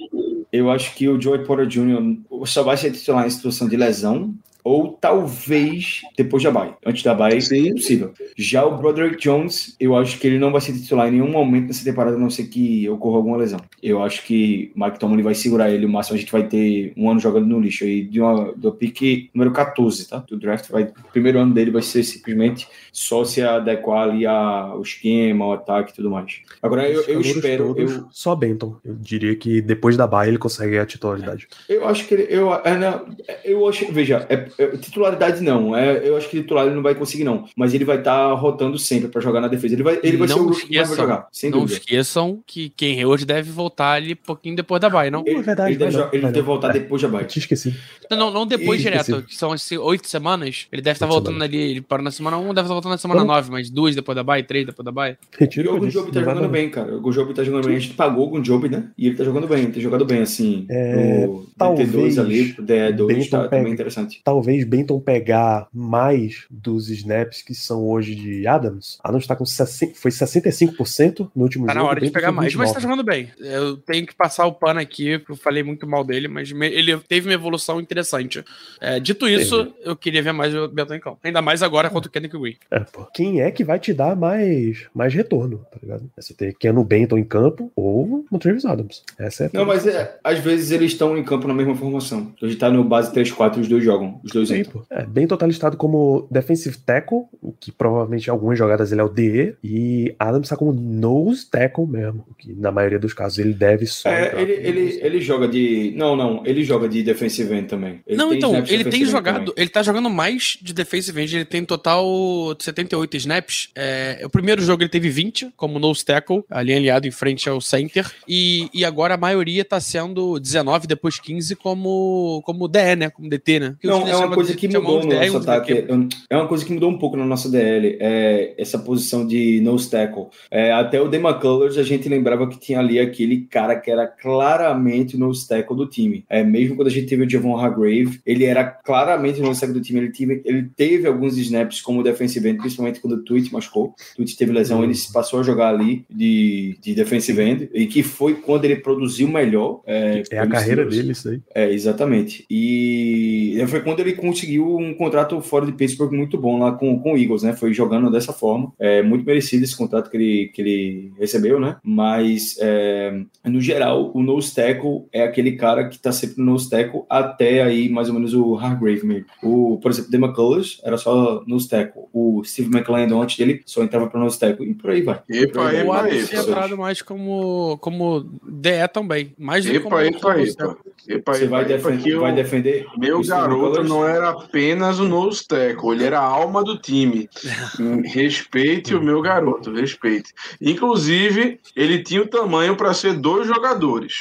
eu acho que o Joey Porter Jr. só vai ser titular em situação de lesão ou talvez depois da bye. Antes da Sim. é possível. Já o Broderick Jones, eu acho que ele não vai ser titular em nenhum momento nessa temporada, a não ser que ocorra alguma lesão. Eu acho que Mike Tomlin vai segurar ele, o máximo a gente vai ter um ano jogando no lixo aí, de uma, do pique número 14, tá? Do draft, vai, o primeiro ano dele vai ser simplesmente só se adequar ali ao esquema, ao ataque e tudo mais. Agora, eu, eu espero, eu, Só Benton. Eu diria que depois da Bahia ele consegue a titularidade. Eu acho que ele, eu, é, não, eu acho, veja, é, é, titularidade não, é, eu acho que titular ele não vai conseguir não, mas ele vai estar rotando sempre para jogar na defesa. Ele vai, ele vai Não ser o que mais vai jogar, sem não dúvida. esqueçam que quem hoje deve voltar ali um pouquinho depois da Bay, não? Ele, É verdade, ele deve, ele deve voltar É. depois da Eu bye. tinha esquecido. Não, não, não depois direto, esqueci. que são assim, oito semanas. Ele deve estar Oito voltando semanas. ali, ele parou na semana 1, deve estar voltando na semana Então- 9, mas duas depois da Bay, três depois da Bay. E Retiro o o Gunjob tá jogando bem, cara. O Gunjob tá jogando bem. A gente pagou o Gunjob, né? E ele tá jogando bem, ele tem jogado bem, assim. É, no talvez DT2 ali, pro DE2, Benton tá, tá bem pegue. interessante. Talvez Benton pegar mais dos snaps que são hoje de Adams. Adams tá com 60, foi 65% no último Tá jogo. na hora de Benton pegar mais, mas tá 29. jogando bem. Eu tenho que passar o pano aqui, porque eu falei muito mal dele, mas me- ele teve uma evolução interessante. É, dito isso, eu queria ver mais o Beto em campo. Ainda mais agora contra o Kenneth Green. É, pô. Quem é que vai te dar mais, mais retorno, tá ligado? É Você ter Keanu Benton em campo ou o Travis Adams. Essa é a Não, mas é, às vezes eles estão em campo na mesma formação. A gente tá no base 3-4 e os dois jogam. Os dois Aí, pô. É, Benton tá listado como defensive tackle, o que provavelmente em algumas jogadas ele é o DE, e Adams tá como nose tackle mesmo, o que na maioria dos casos ele deve só É, ele, ele, ele joga de. Não, não, ele joga de defensive end também. Ele não, tem então, ele tem jogado, também. ele tá jogando mais de defensive end, ele tem um total de 78 snaps. É, o primeiro jogo ele teve 20, como nose tackle, ali aliado em frente ao center, e, e agora a maioria tá sendo 19, depois 15 como, como DE, né, como DT, né? Não, é uma chamam coisa que mudou no nosso os ataque. É uma coisa que mudou um pouco na nossa DL, é essa posição de nose tackle. É, até o Dema Colors a gente lembrava que tinha ali aquele cara que era claramente o nose tackle do time. É, mesmo quando a gente teve o Javon Hargrave, ele era claramente o nose tackle do time. Ele teve, ele teve alguns snaps como defensive end, principalmente quando o Tweet machucou. O Tweet teve lesão, ele se passou a jogar ali de, de defensive end, e que foi quando ele produziu melhor. É, É a carreira Steelers. dele, isso aí. É, exatamente. E foi quando ele conseguiu um contrato fora de Pittsburgh muito bom lá com, com o Eagles, né? Foi jogando dessa forma. É muito merecido esse contrato que ele, que ele recebeu, né? Mas, é, no geral, o nose tackle é aquele cara que tá sempre no nose tackle até aí mais ou menos o Hargrave mesmo. O, por exemplo, o Colors era só nose tackle. O Steve McLendon antes dele só entrava para nose tackle e por aí vai. Epa, Por aí epa, epa. entrado mais como, como DE também. Mais do que como Epa, epa, como epa. Epa, Você vai, defender, que eu- vai defender. Meu garoto Colors? não era apenas o nose tackle, ele era a alma do time. Hum, Respeite o meu garoto, respeite. Inclusive, ele tinha o tamanho para ser dois jogadores.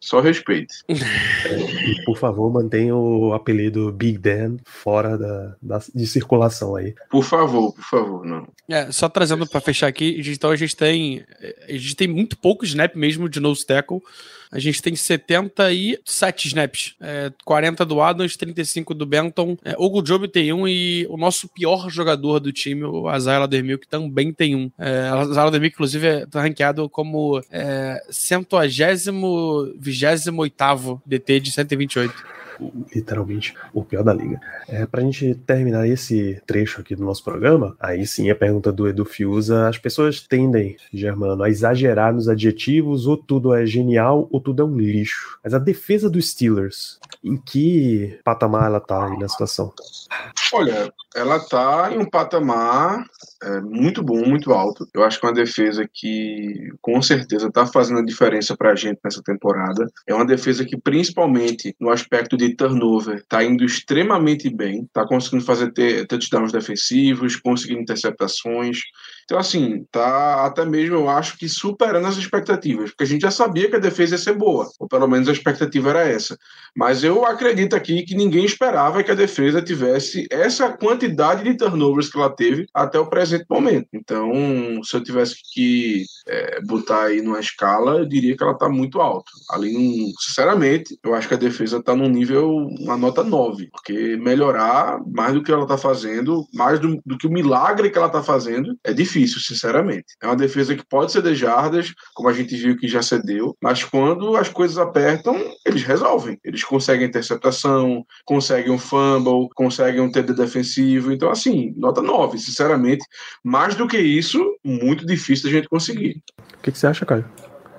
Só respeite. Por favor, mantenha o apelido Big Dan fora da, da- de circulação aí. Por favor, por favor, não. É, só trazendo pra fechar aqui, então a gente tem a gente tem muito pouco snap mesmo de nose tackle. A gente tem 77 snaps, é, 40 do Adams, 35 do Benton. É, o Job tem um e o nosso pior jogador do time, o Isaiah Ladermilk, também tem um. É, Isaiah Ladermilk, inclusive, é tá ranqueado como é, 128 28 DT de 128. Literalmente o pior da liga. É, pra gente terminar esse trecho aqui do nosso programa, aí sim a pergunta do Edu Fiuza, as pessoas tendem, Germano, a exagerar nos adjetivos, ou tudo é genial, ou tudo é um lixo. Mas a defesa dos Steelers, em que patamar ela tá aí na situação? Olha, ela tá em um patamar é, muito bom, muito alto. Eu acho que é uma defesa que com certeza tá fazendo a diferença pra gente nessa temporada. É uma defesa que, principalmente no aspecto de turnover, tá indo extremamente bem, tá conseguindo fazer ter, touchdowns defensivos, conseguindo interceptações. Então, assim, tá até mesmo, eu acho que superando as expectativas, porque a gente já sabia que a defesa ia ser boa, ou pelo menos a expectativa era essa. Mas eu acredito aqui que ninguém esperava que a defesa tivesse essa quantidade de turnovers que ela teve até o presente momento. Então, se eu tivesse que é, botar aí numa escala, eu diria que ela tá muito alta. Ali, sinceramente, eu acho que a defesa tá num nível, uma nota 9, porque melhorar mais do que ela tá fazendo, mais do, do que o milagre que ela tá fazendo, é difícil. Difícil, sinceramente. É uma defesa que pode ceder jardas, como a gente viu que já cedeu, mas quando as coisas apertam, eles resolvem. Eles conseguem interceptação, conseguem um fumble, conseguem um TD defensivo. Então, assim, nota 9, sinceramente. Mais do que isso, muito difícil a gente conseguir. O que, que você acha, Caio?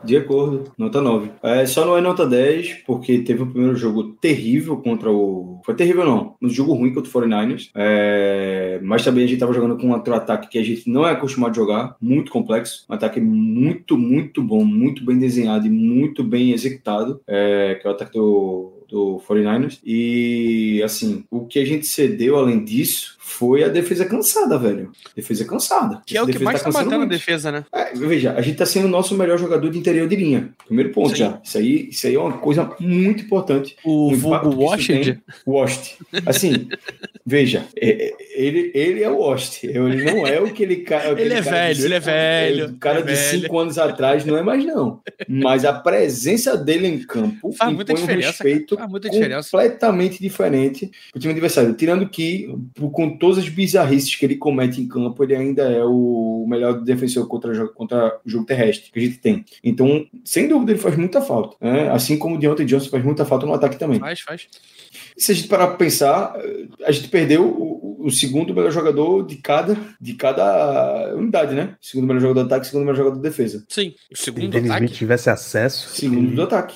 De acordo, nota 9. É, só não é nota 10, porque teve o primeiro jogo terrível contra o. Foi terrível, não. Um jogo ruim contra o 49ers. É... Mas também a gente estava jogando com um ataque que a gente não é acostumado a jogar, muito complexo. Um ataque muito, muito bom, muito bem desenhado e muito bem executado. É... Que é o ataque do do 49ers. E, assim, o que a gente cedeu além disso foi a defesa cansada, velho. Defesa cansada. Que é o que mais tá, matando muito. a defesa, né? É, veja, a gente tá sendo o nosso melhor jogador de interior de linha. Primeiro ponto Sim. já. Isso aí, isso aí é uma coisa muito importante. O, o Washington? Washington. Assim, veja, é, é, ele, ele é o Washington. Ele não é o que ele... ele é velho, ele é velho. O cara é de cinco anos atrás não é mais não. Mas a presença dele em campo faz muita diferença. Um respeito faz muita diferença. completamente diferente pro time adversário. Tirando que, com todas as bizarrices que ele comete em campo, ele ainda é o melhor defensor contra, contra o jogo terrestre que a gente tem. Então, sem dúvida, ele faz muita falta. Né? Assim como o Deontay Johnson faz muita falta no ataque também. Faz, faz. Se a gente parar para pensar, a gente perdeu o, o, segundo melhor jogador de cada, de cada unidade, né? Segundo melhor jogador do ataque, segundo melhor jogador de defesa. Sim, o segundo Se ataque. Se tivesse acesso. Segundo do ataque.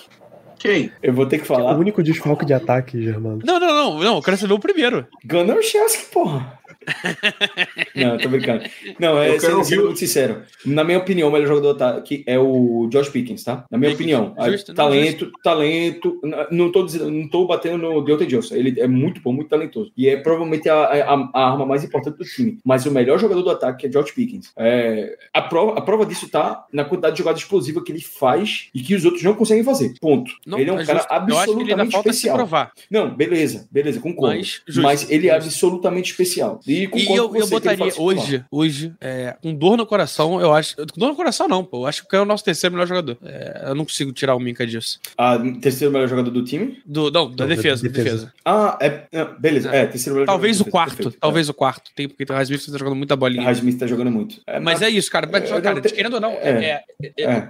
Quem? Eu vou ter que falar. O único desfalque de ataque, Germano. Não, não, não, não. Eu quero saber o primeiro. Gunnar Chesky, porra. não, tô brincando. Não, é sendo, muito sincero. Na minha opinião, o melhor jogador tá, que é o Josh Pickens, tá? Na minha Pickens, opinião. Justo, talento, não, talento. Não tô, dizendo, não tô batendo no Deontay Johnson. Ele é muito bom, muito talentoso. E é provavelmente a, a, a, arma mais importante do time. Mas o melhor jogador do ataque é Josh Pickens. É, a, prova, a prova disso tá na quantidade de jogada explosiva que ele faz e que os outros não conseguem fazer. Ponto. Não, ele é um cara justo. absolutamente especial. Não, beleza, beleza, concordo. Mas, justo, mas ele é absolutamente especial. E e, eu, eu botaria hoje, hoje, é, com dor no coração, eu acho. Com dor no coração, não, pô. Eu acho que é o nosso terceiro melhor jogador. É, eu não consigo tirar o Minka disso. Ah, terceiro melhor jogador do time? Do, não, da, não, defesa, da defesa, defesa. Ah, é, é beleza. É, terceiro melhor Talvez jogador o quarto. Perfeito, talvez é. o quarto. Tem, porque o Rasmus tá jogando muita bolinha. O Rasmus tá jogando muito. É, mas, mas, é isso, cara. Mas, cara, te... querendo ou não, é,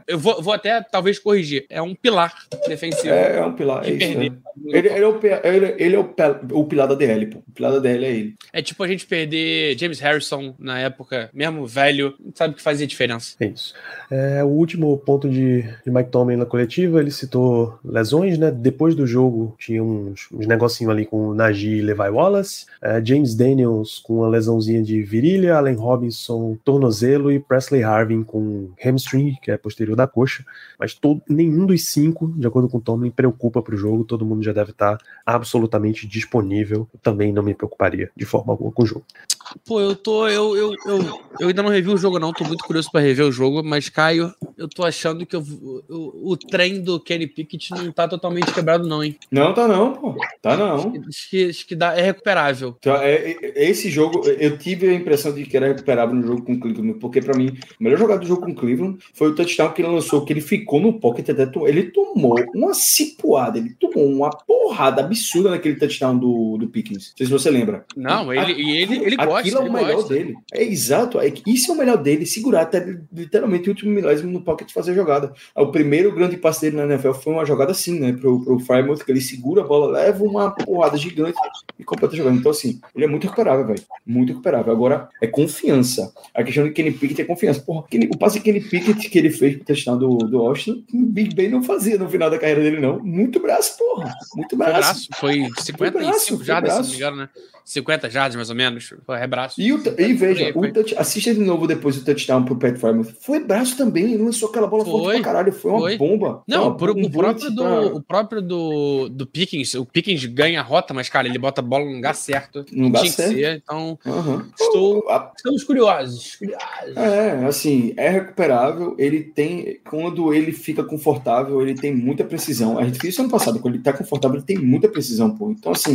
eu vou, vou, até talvez corrigir. É um pilar defensivo. É, é um pilar. É isso, ele, ele, é o, ele, ele é o, o pilar da DL, pô. O pilar da DL é ele. É tipo a gente perder James Harrison na época, mesmo velho, sabe que fazia diferença. É isso. É, o último ponto de, de Mike Tomlin na coletiva, ele citou lesões, né? Depois do jogo tinha uns, uns negocinho ali com o Najee e Levi Wallace, é, James Daniels com uma lesãozinha de virilha, Allen Robinson tornozelo e Presley Harvin com hamstring, que é posterior da coxa, mas todo, nenhum dos cinco, de acordo com o Tomlin, preocupa para o jogo, todo mundo já deve estar absolutamente disponível, também não me preocuparia de forma alguma com o jogo. Pô, eu tô. Eu, eu, eu, eu ainda não revi o jogo, não. Tô muito curioso para rever o jogo, mas, Caio, eu tô achando que eu, o, o trem do Kenny Pickett não tá totalmente quebrado, não, hein? Não, tá não, pô. Tá não. Acho que, acho que dá, é recuperável. Então, é, esse jogo, eu tive a impressão de que era recuperável no jogo com o Cleveland, porque para mim, o melhor jogado do jogo com o Cleveland foi o touchdown que ele lançou, que ele ficou no pocket até. Ele tomou uma cipuada, ele tomou uma porrada absurda naquele touchdown do, do Pickens. Não sei se você lembra. Não, ele, a, ele, ele gosta. Aquilo é o melhor gosta. dele. É exato. É, isso é o melhor dele, segurar até literalmente o último milésimo no pocket fazer a jogada. O primeiro grande passe dele na NFL foi uma jogada assim, né? Pro, pro Frymouth, que ele segura a bola, leva uma porrada gigante e completa a jogada. Então, assim, ele é muito recuperável, velho. Muito recuperável. Agora, é confiança. A questão de Kenny Pickett é confiança. Porra, Kenny, o passe Kenny Pickett que ele fez pro touchdown do, do Austin, o Big Ben não fazia no final da carreira dele, não. Muito braço, porra. Muito braço. Foi, braço. foi 55 jardas, se não me engano, né? 50 jardas, mais ou menos. Foi rebraço. E, o, e veja, foi, o touch, assista de novo depois o touchdown pro Pat Frymouth. Foi braço também, ele lançou aquela bola foi, forte pra caralho, foi uma foi. bomba. Não, uma, um o, próprio do, pra... o próprio do, do Pickens, o Pickens ganha a rota, mas, cara, ele bota a bola no lugar certo. No lugar certo. Ser, então, uhum. estou, estamos curiosos, curiosos. É, assim, é recuperável, ele tem, quando ele fica confortável, ele tem muita precisão. A gente fez isso ano passado, quando ele tá confortável, ele tem muita precisão, pô. Então, assim,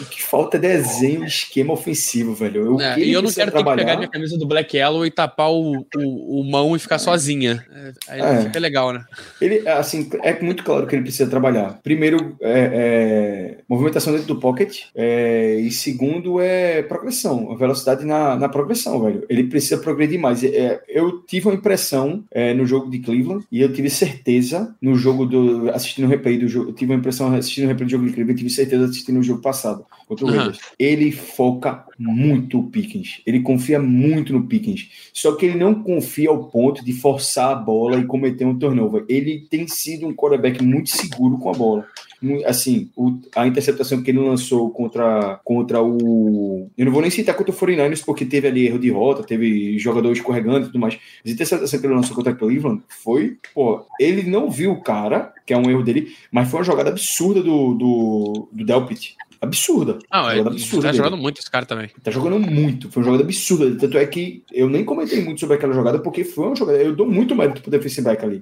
o que falta é desenho esquema ofensivo, velho. O É, e eu não quero ter que trabalhar... pegar minha camisa do Black Yellow e tapar o, o, o mão e ficar sozinha. É, Aí É. fica legal, né? Ele, assim, é muito claro que ele precisa trabalhar. Primeiro, é, é, movimentação dentro do pocket. é, e segundo, é progressão. A velocidade na, na progressão, velho. Ele precisa progredir mais. É, eu tive uma impressão é, no jogo de Cleveland e eu tive certeza no jogo do. assistindo o replay do jogo. Eu tive uma impressão assistindo o replay do jogo de Cleveland e tive certeza assistindo o jogo passado contra o. Raiders. Ele foca muito o Pickens. Ele confia muito no Pickens. Só que ele não confia ao ponto de forçar a bola e cometer um turnover. Ele tem sido um quarterback muito seguro com a bola. Assim, o- a interceptação que ele lançou contra, contra o. Eu não vou nem citar contra o 49ers, porque teve ali erro de rota, teve jogador escorregando e tudo mais. Mas a interceptação que ele lançou contra o Cleveland foi, pô, ele não viu o cara, que é um erro dele, mas foi uma jogada absurda do, do, do Delpit. Absurda. Não, ele absurda tá dele. jogando muito esse cara também. Tá jogando muito, foi uma jogada absurda. Tanto é que eu nem comentei muito sobre aquela jogada, porque foi uma jogada. Eu dou muito mérito pro defensive back ali.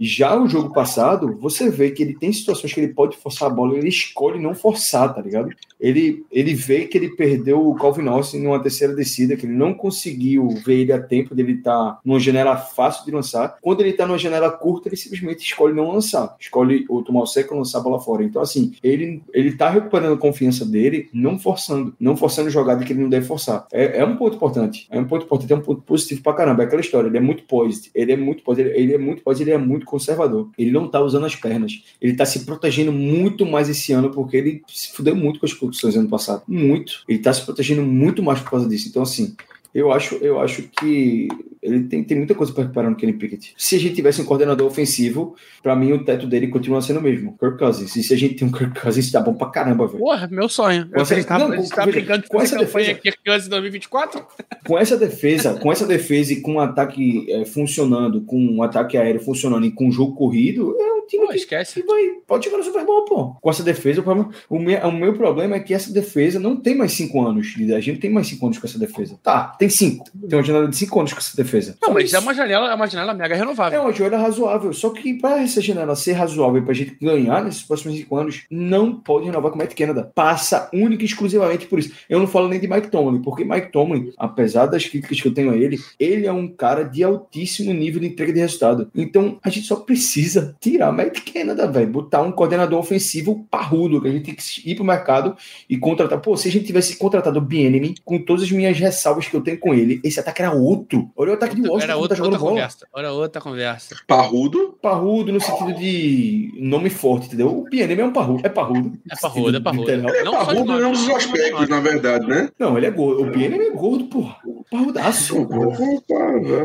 Já o jogo passado, você vê que ele tem situações que ele pode forçar a bola, ele escolhe não forçar, tá ligado? Ele, ele vê que ele perdeu o Calvin Austin numa terceira descida, que ele não conseguiu ver ele a tempo dele estar numa janela fácil de lançar. Quando ele tá numa janela curta, ele simplesmente escolhe não lançar. Escolhe ou tomar o seco lançar a bola fora. Então, assim, ele, ele tá recuperando a confiança dele, não forçando. Não forçando jogada que ele não deve forçar. É, é um ponto importante. É um ponto importante, é um ponto positivo pra caramba. É aquela história. Ele é muito poised. Ele é muito poised. Ele, ele é muito poised, ele é muito conservador. Ele não tá usando as pernas. Ele tá se protegendo muito mais esse ano, porque ele se fudeu muito com as concussões ano passado. Muito. Ele tá se protegendo muito mais por causa disso. Então, assim, eu acho, eu acho que ele tem, tem muita coisa para reparar no Kenny Pickett. Se a gente tivesse um coordenador ofensivo, para mim o teto dele continua sendo o mesmo. Kirk Cousins. E se a gente tem um Kirk Cousins, tá bom pra caramba, velho. Porra, meu sonho. Com essa- tá, não, tá brincando com essa defesa- antes de 2024? Com essa defesa, com essa defesa e com o ataque é, funcionando, com o ataque aéreo funcionando e com o jogo corrido, é um time Pô, que esquece. que vai, pode chegar no Super Bowl, pô. Com essa defesa, o, problema- o, meu, o meu problema é que essa defesa não tem mais cinco anos. A gente tem mais cinco anos com essa defesa. Tá, tem cinco. Tem uma janela de cinco anos com essa defesa. Não, mas é uma janela, é uma janela mega É renovável. uma janela razoável. Só que para essa janela ser razoável, pra gente ganhar nesses próximos cinco anos, não pode renovar com o Matt Canada. Passa única e exclusivamente por isso. Eu não falo nem de Mike Tomlin, porque Mike Tomlin, apesar das críticas que eu tenho a ele, ele é um cara de altíssimo nível de entrega de resultado. Então, a gente só precisa tirar Matt Canada, velho. Botar um coordenador ofensivo parrudo, que a gente tem que ir pro mercado e contratar. Pô, se a gente tivesse contratado o Bienemy, com todas as minhas ressalvas que eu tenho com ele, esse ataque era outro. Olha o ataque de Washington Era tá jogando outra bola conversa. Era outra conversa. Parrudo. parrudo no sentido de nome forte, entendeu? O Bienemy é um parrudo. É parrudo. É parrudo, é parrudo. Literal. É Não só de parrudo em ambos os não aspectos, na verdade, né? Não, ele é gordo. O Bienemy é gordo, porra. Parrudaço.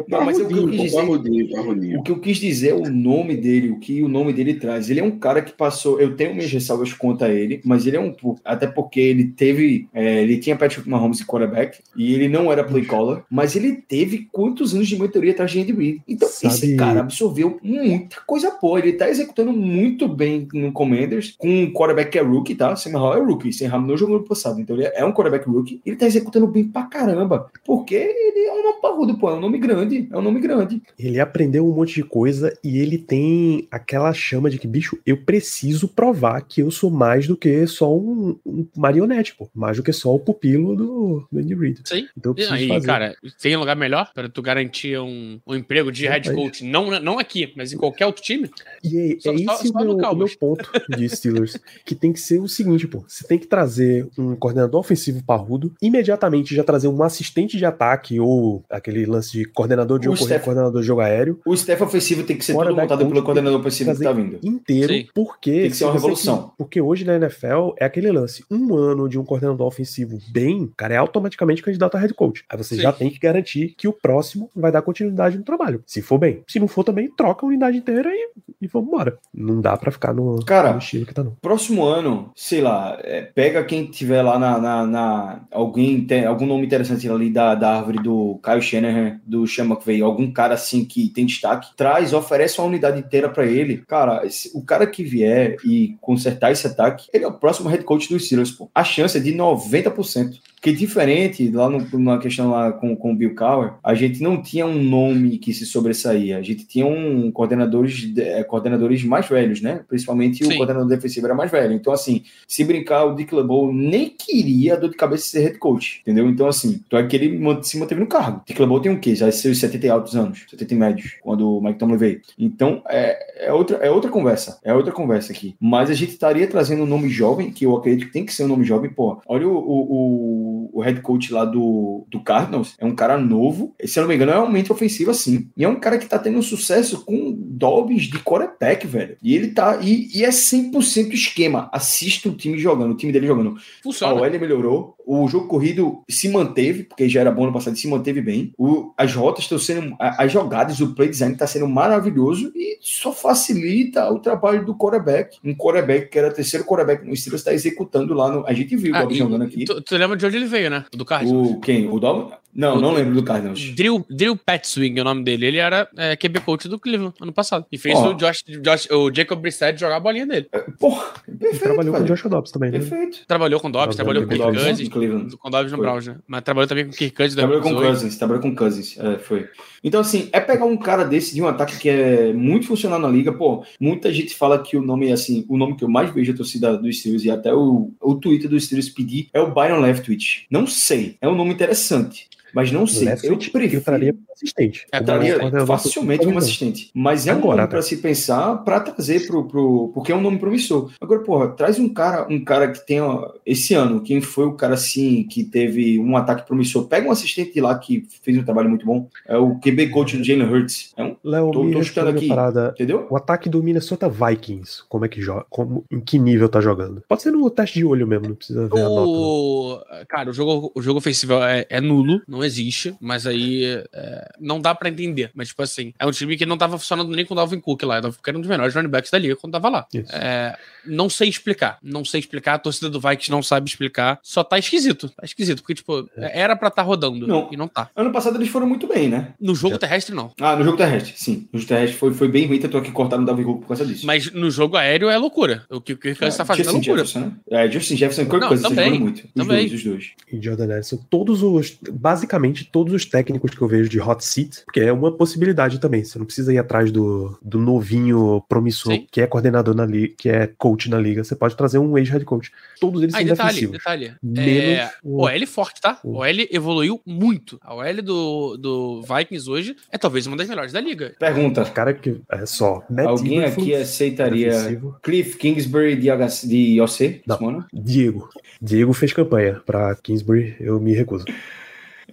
Não, mas eu- o que eu quis dizer- Parrudinho, parrudinho. O que eu quis dizer é o nome dele, o que o nome dele traz. Ele é um cara que passou. Eu tenho minhas ressalvas contra ele, mas ele é um. Até porque ele teve. é, ele tinha Patrick Mahomes e quarterback, e ele não era caller, mas ele teve quantos anos de mentoria atrás de Andy Reid. Então, Sabe- esse cara absorveu muita coisa boa. Ele tá executando muito bem no Commanders, com um quarterback que é rookie, tá? Sam Howell é rookie. Sam Howell não jogou no passado, então ele é um quarterback rookie. Ele tá executando bem pra caramba, porque ele é um nome parrudo, pô. É um nome grande. É um nome grande. Ele aprendeu um monte de coisa e ele tem aquela chama de que, bicho, eu preciso provar que eu sou mais do que só um, um marionete, pô. Mais do que só o pupilo do, do Andy Reid. Sim. Então eu E preciso fazer. cara, tem lugar melhor para tu garantir um, um emprego de head Verdade. coach? Não, não aqui, mas em qualquer outro time? E é, Só- é esse só meu, o Cowboys. meu ponto de Steelers. que tem que ser o seguinte, pô. Você tem que trazer um coordenador ofensivo parrudo, imediatamente já trazer um assistente de ataque ou aquele lance de coordenador de O jogo coordenador de jogo aéreo O staff ofensivo tem que ser todo montado pelo coordenador ofensivo que tá vindo. inteiro, Sim. porque Tem que ser se uma revolução. Porque hoje na NFL é aquele lance, um ano de um coordenador ofensivo bem, cara, é automaticamente candidato a head coach. Aí você Sim. já tem que garantir que o próximo vai dar continuidade no trabalho. Se for bem, se não for também, troca a unidade inteira e, e vamos embora. Não dá pra ficar no, Cara, no estilo que tá não. Próximo ano, sei lá, é, pega quem tiver lá na. na, na- alguém tem algum nome interessante ali da, da árvore do Kyle Shanahan, do Sean McVay, algum cara assim que tem destaque, traz, oferece uma unidade inteira pra ele. Cara, esse- o cara que vier e consertar esse ataque, ele é o próximo head coach dos Steelers, pô. A chance é de 90%. Porque diferente, lá no, numa questão lá com, com o Bill Cowher, a gente não tinha um nome que se sobressaía. A gente tinha um coordenadores, é, coordenadores mais velhos, né? Principalmente Sim. o coordenador defensivo era mais velho. Então, assim, se brincar, o Dick LeBeau nem queria dor de cabeça ser head coach, entendeu? Então, assim, então é que ele se manteve no cargo. Dick LeBeau tem o quê? Já seus 70 e altos anos, 70 e médios, quando o Mike Tomlin veio. Então, é, é, outra, é outra conversa. É outra conversa aqui. Mas a gente estaria trazendo um nome jovem, que eu acredito que tem que ser um nome jovem. Pô, olha o, o, o, o head coach lá do, do Cardinals. É um cara novo. Se eu não me engano, é uma mente ofensiva, sim. E é um cara que tá tendo um sucesso com Dobbs de quarterback, velho. E ele tá. E, e é 100% esquema. Assista o time jogando, o time dele jogando. A Funciona. OL melhorou, o jogo corrido se manteve, porque já era bom no passado, se manteve bem. O- as rotas estão sendo, as jogadas, o play design está sendo maravilhoso e só facilita o trabalho do quarterback. Um quarterback que era terceiro quarterback no Steelers está executando lá no. A gente viu o Ah, Dobbs e- jogando aqui. Tu, tu lembra de onde ele veio, né? Do Cardinals. O quem? O Dobbs? Não, não lembro do Cardinals. Drill, Drill Patswing é o nome dele. Ele era é, QB coach do Cleveland ano passado. E fez Ó. o, Josh, Josh- o Jacob Brissett jogar a bolinha dele. Porra, Ele perfeito. trabalhou com o velho. Josh Dobbs também, né? Perfeito. Trabalhou com Dobbs, trabalhou com Trabalhou Kirk com Dobbs, Cousins. Cleveland. Com Dobbs no. Browns, né? Mas trabalhou também com Kirk Cousins. da Trabalhou com 2018. Cousins, trabalhou com Cousins, é, foi. Então, assim, é pegar um cara desse de um ataque que é muito funcional na liga, pô, muita gente fala que o nome, assim, o nome que eu mais vejo a torcida do Steelers e até o, o Twitter do Steelers pedir é o Byron Leftwich. Não sei, é um nome interessante, mas não sei. Leftwich eu prefiro... entraria como assistente. É, Eu coordenador facilmente como assistente. Mas é um Agora, nome tá. para se pensar, para trazer pro, pro. Porque é um nome promissor. Agora, porra, traz um cara, um cara que tem. ó, esse ano, quem foi o cara assim que teve um ataque promissor? Pega um assistente de lá que fez um trabalho muito bom. É o QB coach do Jalen Hurts. É um, Léo, Tô- tô chutando aqui. parada. entendeu? O ataque do Minnesota Vikings, como é que joga? Como, em que nível tá jogando? Pode ser no teste de olho mesmo, não precisa ver a nota. O... Cara, o jogo, o jogo ofensivo é, é nulo, não existe, mas aí é, não dá pra entender. Mas, tipo assim, é um time que não tava funcionando nem com o Dalvin Cook lá. O Dalvin Cook era um dos melhores running backs da liga quando tava lá. É, não sei explicar. Não sei explicar. A torcida do Vikings não sabe explicar. Só tá esquisito. Tá esquisito. Porque, tipo, era pra tá rodando. Não. E não tá. Ano passado eles foram muito bem, né? No jogo terrestre, não. Ah, no jogo terrestre, sim. No jogo terrestre foi, foi bem ruim, tanto é que cortaram o Davi Hulk por causa disso. Mas no jogo aéreo é loucura. O que o Kirk Cousins tá fazendo é loucura. Jefferson, né? É, Justin Jefferson e Kirk Cousins muito. Os também. dois, os dois. E Jordan Nelson, todos os. Basicamente, todos os técnicos que eu vejo de hot seat, porque é uma possibilidade também. Você não precisa ir atrás do, do novinho promissor Sim. que é coordenador na liga, que é coach na liga. Você pode trazer um ex-head coach. Todos eles Ah, são detalhe, defensivos. detalhe. Menos É, o- o OL forte, tá? o- OL evoluiu muito. A OL do, do Vikings hoje é talvez uma das melhores da liga. Pergunta. Cara que é só. Matt Alguém aqui aceitaria defensivo. Cliff Kingsbury de, HC, de OC? Não. Diego. Diego fez campanha pra Kingsbury, eu me recuso.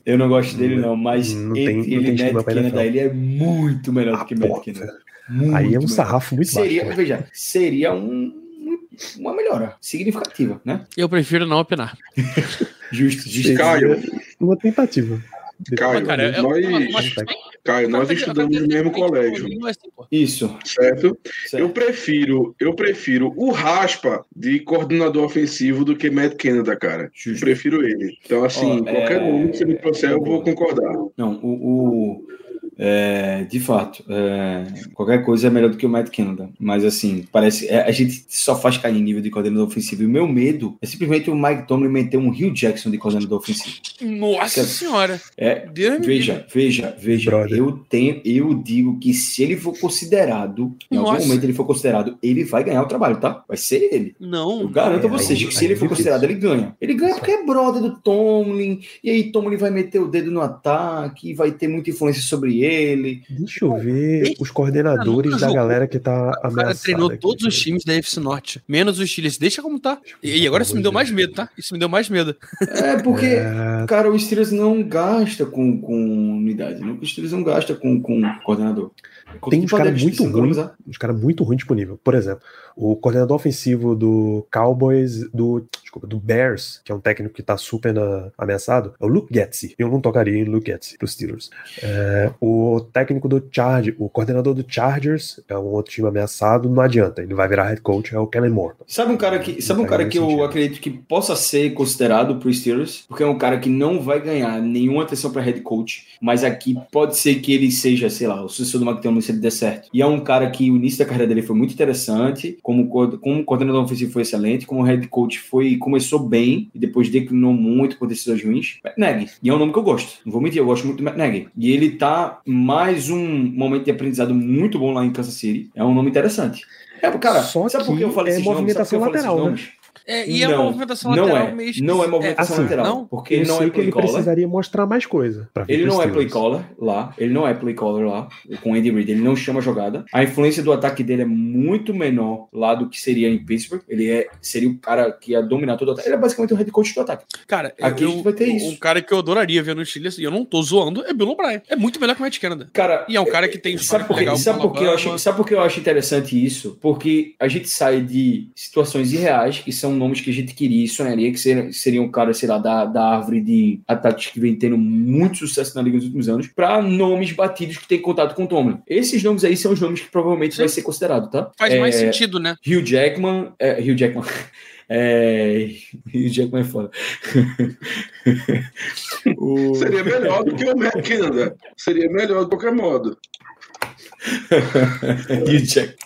Eu não gosto dele, não, mas Não ele, tem- ele Matt Canada, ele é muito melhor do que Matt Canada. Aí é um sarrafo muito. Seria, baixo. né? veja, seria um, uma melhora significativa, né? Eu prefiro não opinar. Justo, justo. Seria Caio. Uma tentativa. Caio, cara, nós, Caio, nós estudamos no mesmo colégio, é. Isso. certo? certo. Eu prefiro, eu prefiro o Raspa de coordenador ofensivo do que Matt Canada, cara. Justo. prefiro ele. Então, assim, Ó, qualquer é- nome que você me trouxer, eu vou concordar. Não, o. o- é, de fato, é, qualquer coisa é melhor do que o Matt Canada. Mas assim, parece. é, a gente só faz cair em nível de coordenador ofensivo. E o meu medo é simplesmente o Mike Tomlin meter um Rio Jackson de coordenador ofensivo. Nossa Quer- senhora. É, Deus Veja, veja, veja. Brother. Eu tenho, eu digo que se ele for considerado, em algum Nossa. momento ele for considerado, ele vai ganhar o trabalho, tá? Vai ser ele. Eu Não. garanto a É, vocês aí- que se ele for considerado, ele ganha. Ele ganha porque é brother do Tomlin, e aí Tomlin vai meter o dedo no ataque, e vai ter muita influência sobre ele. Deixa eu ver os coordenadores da galera que tá O cara ameaçada. treinou aqui. todos os times da FC Norte, menos os Steelers. Deixa como tá. E agora isso me deu mais medo, tá? Isso me deu mais medo. É porque, É, cara, o Steelers não gasta com, com unidade, né? O Steelers não gasta com, com coordenador. Tem uns o caras muito ruins, uns caras muito ruins disponível. Por exemplo, o coordenador ofensivo do Cowboys, do, desculpa, do Bears, que é um técnico que tá super na- ameaçado, é o Luke Getzi. Eu não tocaria em Luke Getzi pros Steelers. É, o O técnico do Charge, o coordenador do Chargers, é um outro time ameaçado, não adianta. Ele vai virar head coach, é o Kellen Moore. Sabe um cara que, sabe um cara que eu acredito que possa ser considerado pro Steelers, porque é um cara que não vai ganhar nenhuma atenção para head coach, mas aqui pode ser que ele seja, sei lá, o sucessor do McDonald se ele der certo. E é um cara que o início da carreira dele foi muito interessante, como co- como coordenador ofensivo foi excelente, como head coach foi começou bem e depois declinou muito por decisões ruins. Nagy. E é um nome que eu gosto. Não vou mentir, eu gosto muito do Nagy. E ele tá mais um momento de aprendizado muito bom lá em Kansas City. É um nome interessante. É, cara, Só sabe por que eu falo é esses nomes? Por que eu movimentação falo esses lateral, né? É, e é uma Não, movimentação não lateral é. meio Não é movimentação assim, lateral. Não? Porque ele não é que ele play caller. precisaria mostrar mais coisa. Ele não é play caller lá, ele não é play caller lá, com Andy Reid, ele não chama jogada. A influência do ataque dele é muito menor lá do que seria em Pittsburgh. Ele é, seria o cara que ia dominar todo o ataque. Ele é basicamente o head coach do ataque. Cara, Aqui a eu, gente vai ter isso. um cara que eu adoraria ver no Steelers, e eu não tô zoando, é Bill O'Brien. É muito melhor que o Matt Canada. Cara, E é um cara que tem Sabe por, legal sabe, com por que eu acho, sabe por que eu acho interessante isso? Porque a gente sai de situações irreais, que são nomes que a gente queria e sonharia, que seriam, seriam cara, sei lá, da, da árvore de ataques que vem tendo muito sucesso na liga nos últimos anos, pra nomes batidos que tem contato com o Tomlin. Esses nomes aí são os nomes que provavelmente Sim. vai ser considerado, tá? Faz É, mais sentido, né? Hugh Jackman. É, Hugh Jackman. É, Hugh Jackman é foda. o... Seria melhor do que o Matt Canada. Seria melhor de qualquer modo. Hugh Jackman.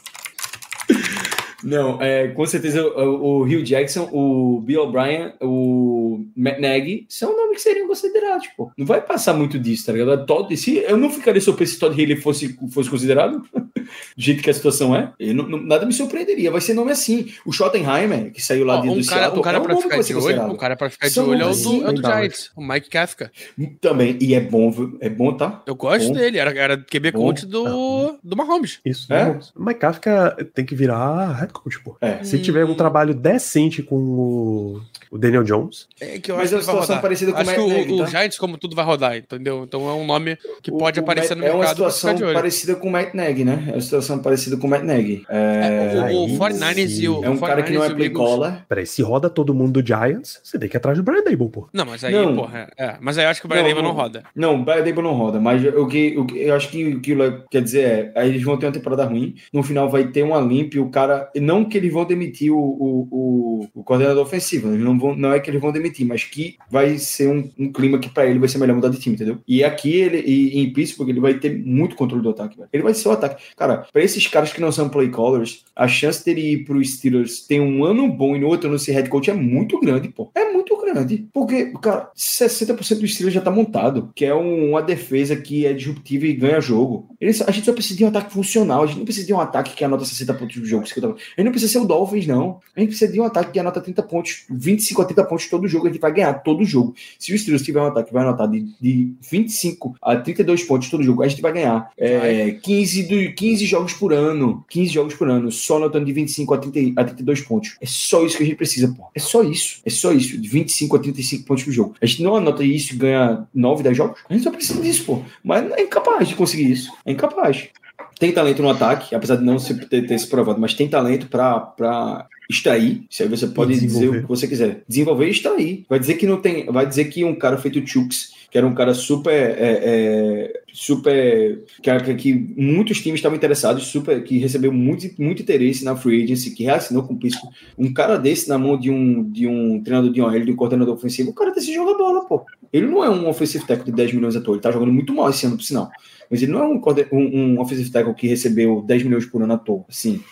Não, é, com certeza o, o Hugh Jackson, o Bill O'Brien, o Matt Nagy são nomes que seriam considerados, pô. Não vai passar muito disso, tá ligado? Todd, se, eu não ficaria surpreso se Todd Haley fosse, fosse considerado, do jeito que a situação é. Não- não- nada me surpreenderia. Vai ser nome assim. O Schottenheimer, que saiu lá de, um do cara, Seattle, um cara é um pra ficar vai de olho, considerado. um cara pra ficar de São olho é o do, é o do. Giants, o Mike Kafka. Também, e é bom, é bom, tá? Eu gosto Bom. dele, era, era QB Bom. coach do, do Mahomes. Isso, É? não. Mike Kafka tem que virar pô. É. Se tiver um trabalho decente com o, o Daniel Jones, É que eu Mas acho é uma situação parecida com o Acho que Matt o, Nagy, o tá? Giants, como tudo, vai rodar, entendeu? Então é um nome que O- pode o aparecer Matt- no É uma mercado situação ficar de olho. parecida com o Matt Nagy, né? É uma situação parecida com o Matt Nagy. É, É, o, o aí 49ers e o é um cara que não é 49ers o play caller. peraí, se roda todo mundo do Giants, você tem que ir atrás do Brian Dable, pô. Não, mas aí, Não. porra, é. Mas aí eu acho que o Brian Não, Dable não roda. Não, o Brian Dable não roda, mas o que, o que eu acho que o que o quer dizer é, aí eles vão ter uma temporada ruim, no final vai ter uma limpa e o cara, não que eles vão demitir o, o, o, o coordenador ofensivo, eles não, vão, não é que eles vão demitir, mas que vai ser um, um clima que pra ele vai ser melhor mudar de time, entendeu? E aqui ele, e, em Pittsburgh ele vai ter muito controle do ataque, velho. ele vai ser o ataque. Cara, pra esses caras que não são play callers, a chance dele ir pro Steelers ter um ano bom e no outro ano ser head coach é muito grande, pô. É muito grande. Porque, cara, 60% do Steelers já tá montado, que é um- uma defesa que é disruptiva e ganha jogo. A gente só precisa de um ataque funcional, a gente não precisa de um ataque que anota 60 pontos no jogo. A gente não precisa ser o Dolphins, não. A gente precisa de um ataque que anota 30 pontos, 25 a 30 pontos todo jogo, a gente vai ganhar todo jogo. Se o Steelers tiver um ataque que vai anotar de, de 25 a 32 pontos todo jogo, a gente vai ganhar é, 15, do, 15 jogos por ano. 15 jogos por ano, só anotando de 25 a, 30, a 32 pontos. É só isso que a gente precisa, pô. É só isso. É só isso. De 25 a 35 pontos por jogo. A gente não anota isso e ganha 9, 10 jogos. A gente só precisa disso, pô. Mas é incapaz de conseguir isso. É incapaz. Tem talento no ataque, apesar de não se- ter, ter se provado, mas tem talento pra extrair. Isso aí você pode dizer o que você quiser. Desenvolver e extrair. Vai dizer que não tem. Vai dizer que um cara feito Chooks, que era um cara super. é, é, super. Que, que muitos times estavam interessados, super, que recebeu muito, muito interesse na free agency, que reassinou com o Pisco. Um cara desse na mão de um, de um treinador de OL, de um coordenador ofensivo, o cara desse joga bola, pô. Ele não é um offensive tackle de 10 milhões à toa, ele tá jogando muito mal esse ano, por sinal. Mas ele não é um, um, um offensive tackle que recebeu 10 milhões por ano à toa. Assim,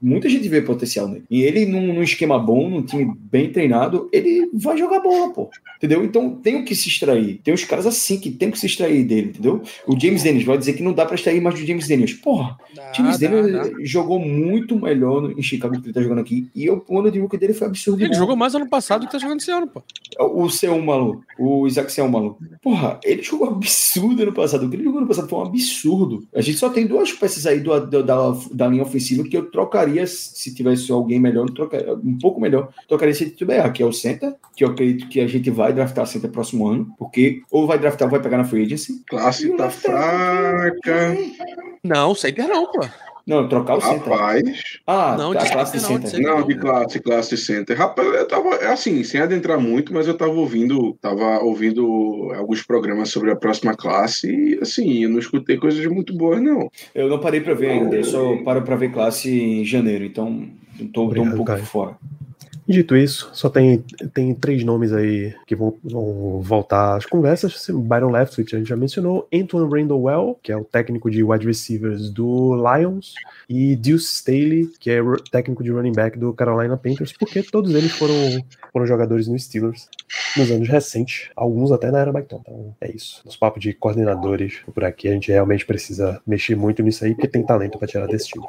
muita gente vê potencial nele. E ele, num, num esquema bom, num time bem treinado, ele vai jogar bola, pô. Entendeu? Então tem o que se extrair. Tem os caras assim que tem que se extrair dele, entendeu? O James Dennis vai dizer que não dá pra extrair mais do James Dennis. Porra, Dá, o James dá, Dennis dá. jogou muito melhor em Chicago do que ele tá jogando aqui. E o ano de rookie dele foi absurdo. Ele bom. jogou mais ano passado do que tá jogando esse ano, pô. O C1 maluco, o Isaac C1 maluco. Porra, ele jogou absurdo ano passado. O que ele jogou ano passado foi um absurdo. A gente só tem duas peças aí do, do- da, da linha ofensiva que eu trocaria se tivesse alguém melhor, trocaria, um pouco melhor. Trocaria se tiver, que é o center, que eu acredito que a gente vai draftar center próximo ano, porque ou vai draftar ou vai pegar na free agency. Classe tá fraca. Não, center não, pô. Não, trocar o center. Rapaz. Ah, Não, a de classe de center não, center. de Não, de classe, classe center. Rapaz, eu tava, é assim, sem adentrar muito, mas eu tava ouvindo, tava ouvindo alguns programas sobre a próxima classe e, assim, eu não escutei coisas muito boas, não. Eu não parei pra ver ainda, eu só paro pra ver classe em janeiro, então tô, tô um Obrigado, pouco Caio. fora. Dito isso, só tem, tem três nomes aí que vão, vão voltar às conversas. Byron Leftwich, a gente já mencionou. Antoine Randall que é o técnico de wide receivers do Lions. E Deuce Staley, que é técnico de running back do Carolina Panthers, porque todos eles foram, foram jogadores no Steelers nos anos recentes. Alguns até na era Bacton. Então é isso. Nos papos de coordenadores por aqui, a gente realmente precisa mexer muito nisso aí, porque tem talento para tirar desse time.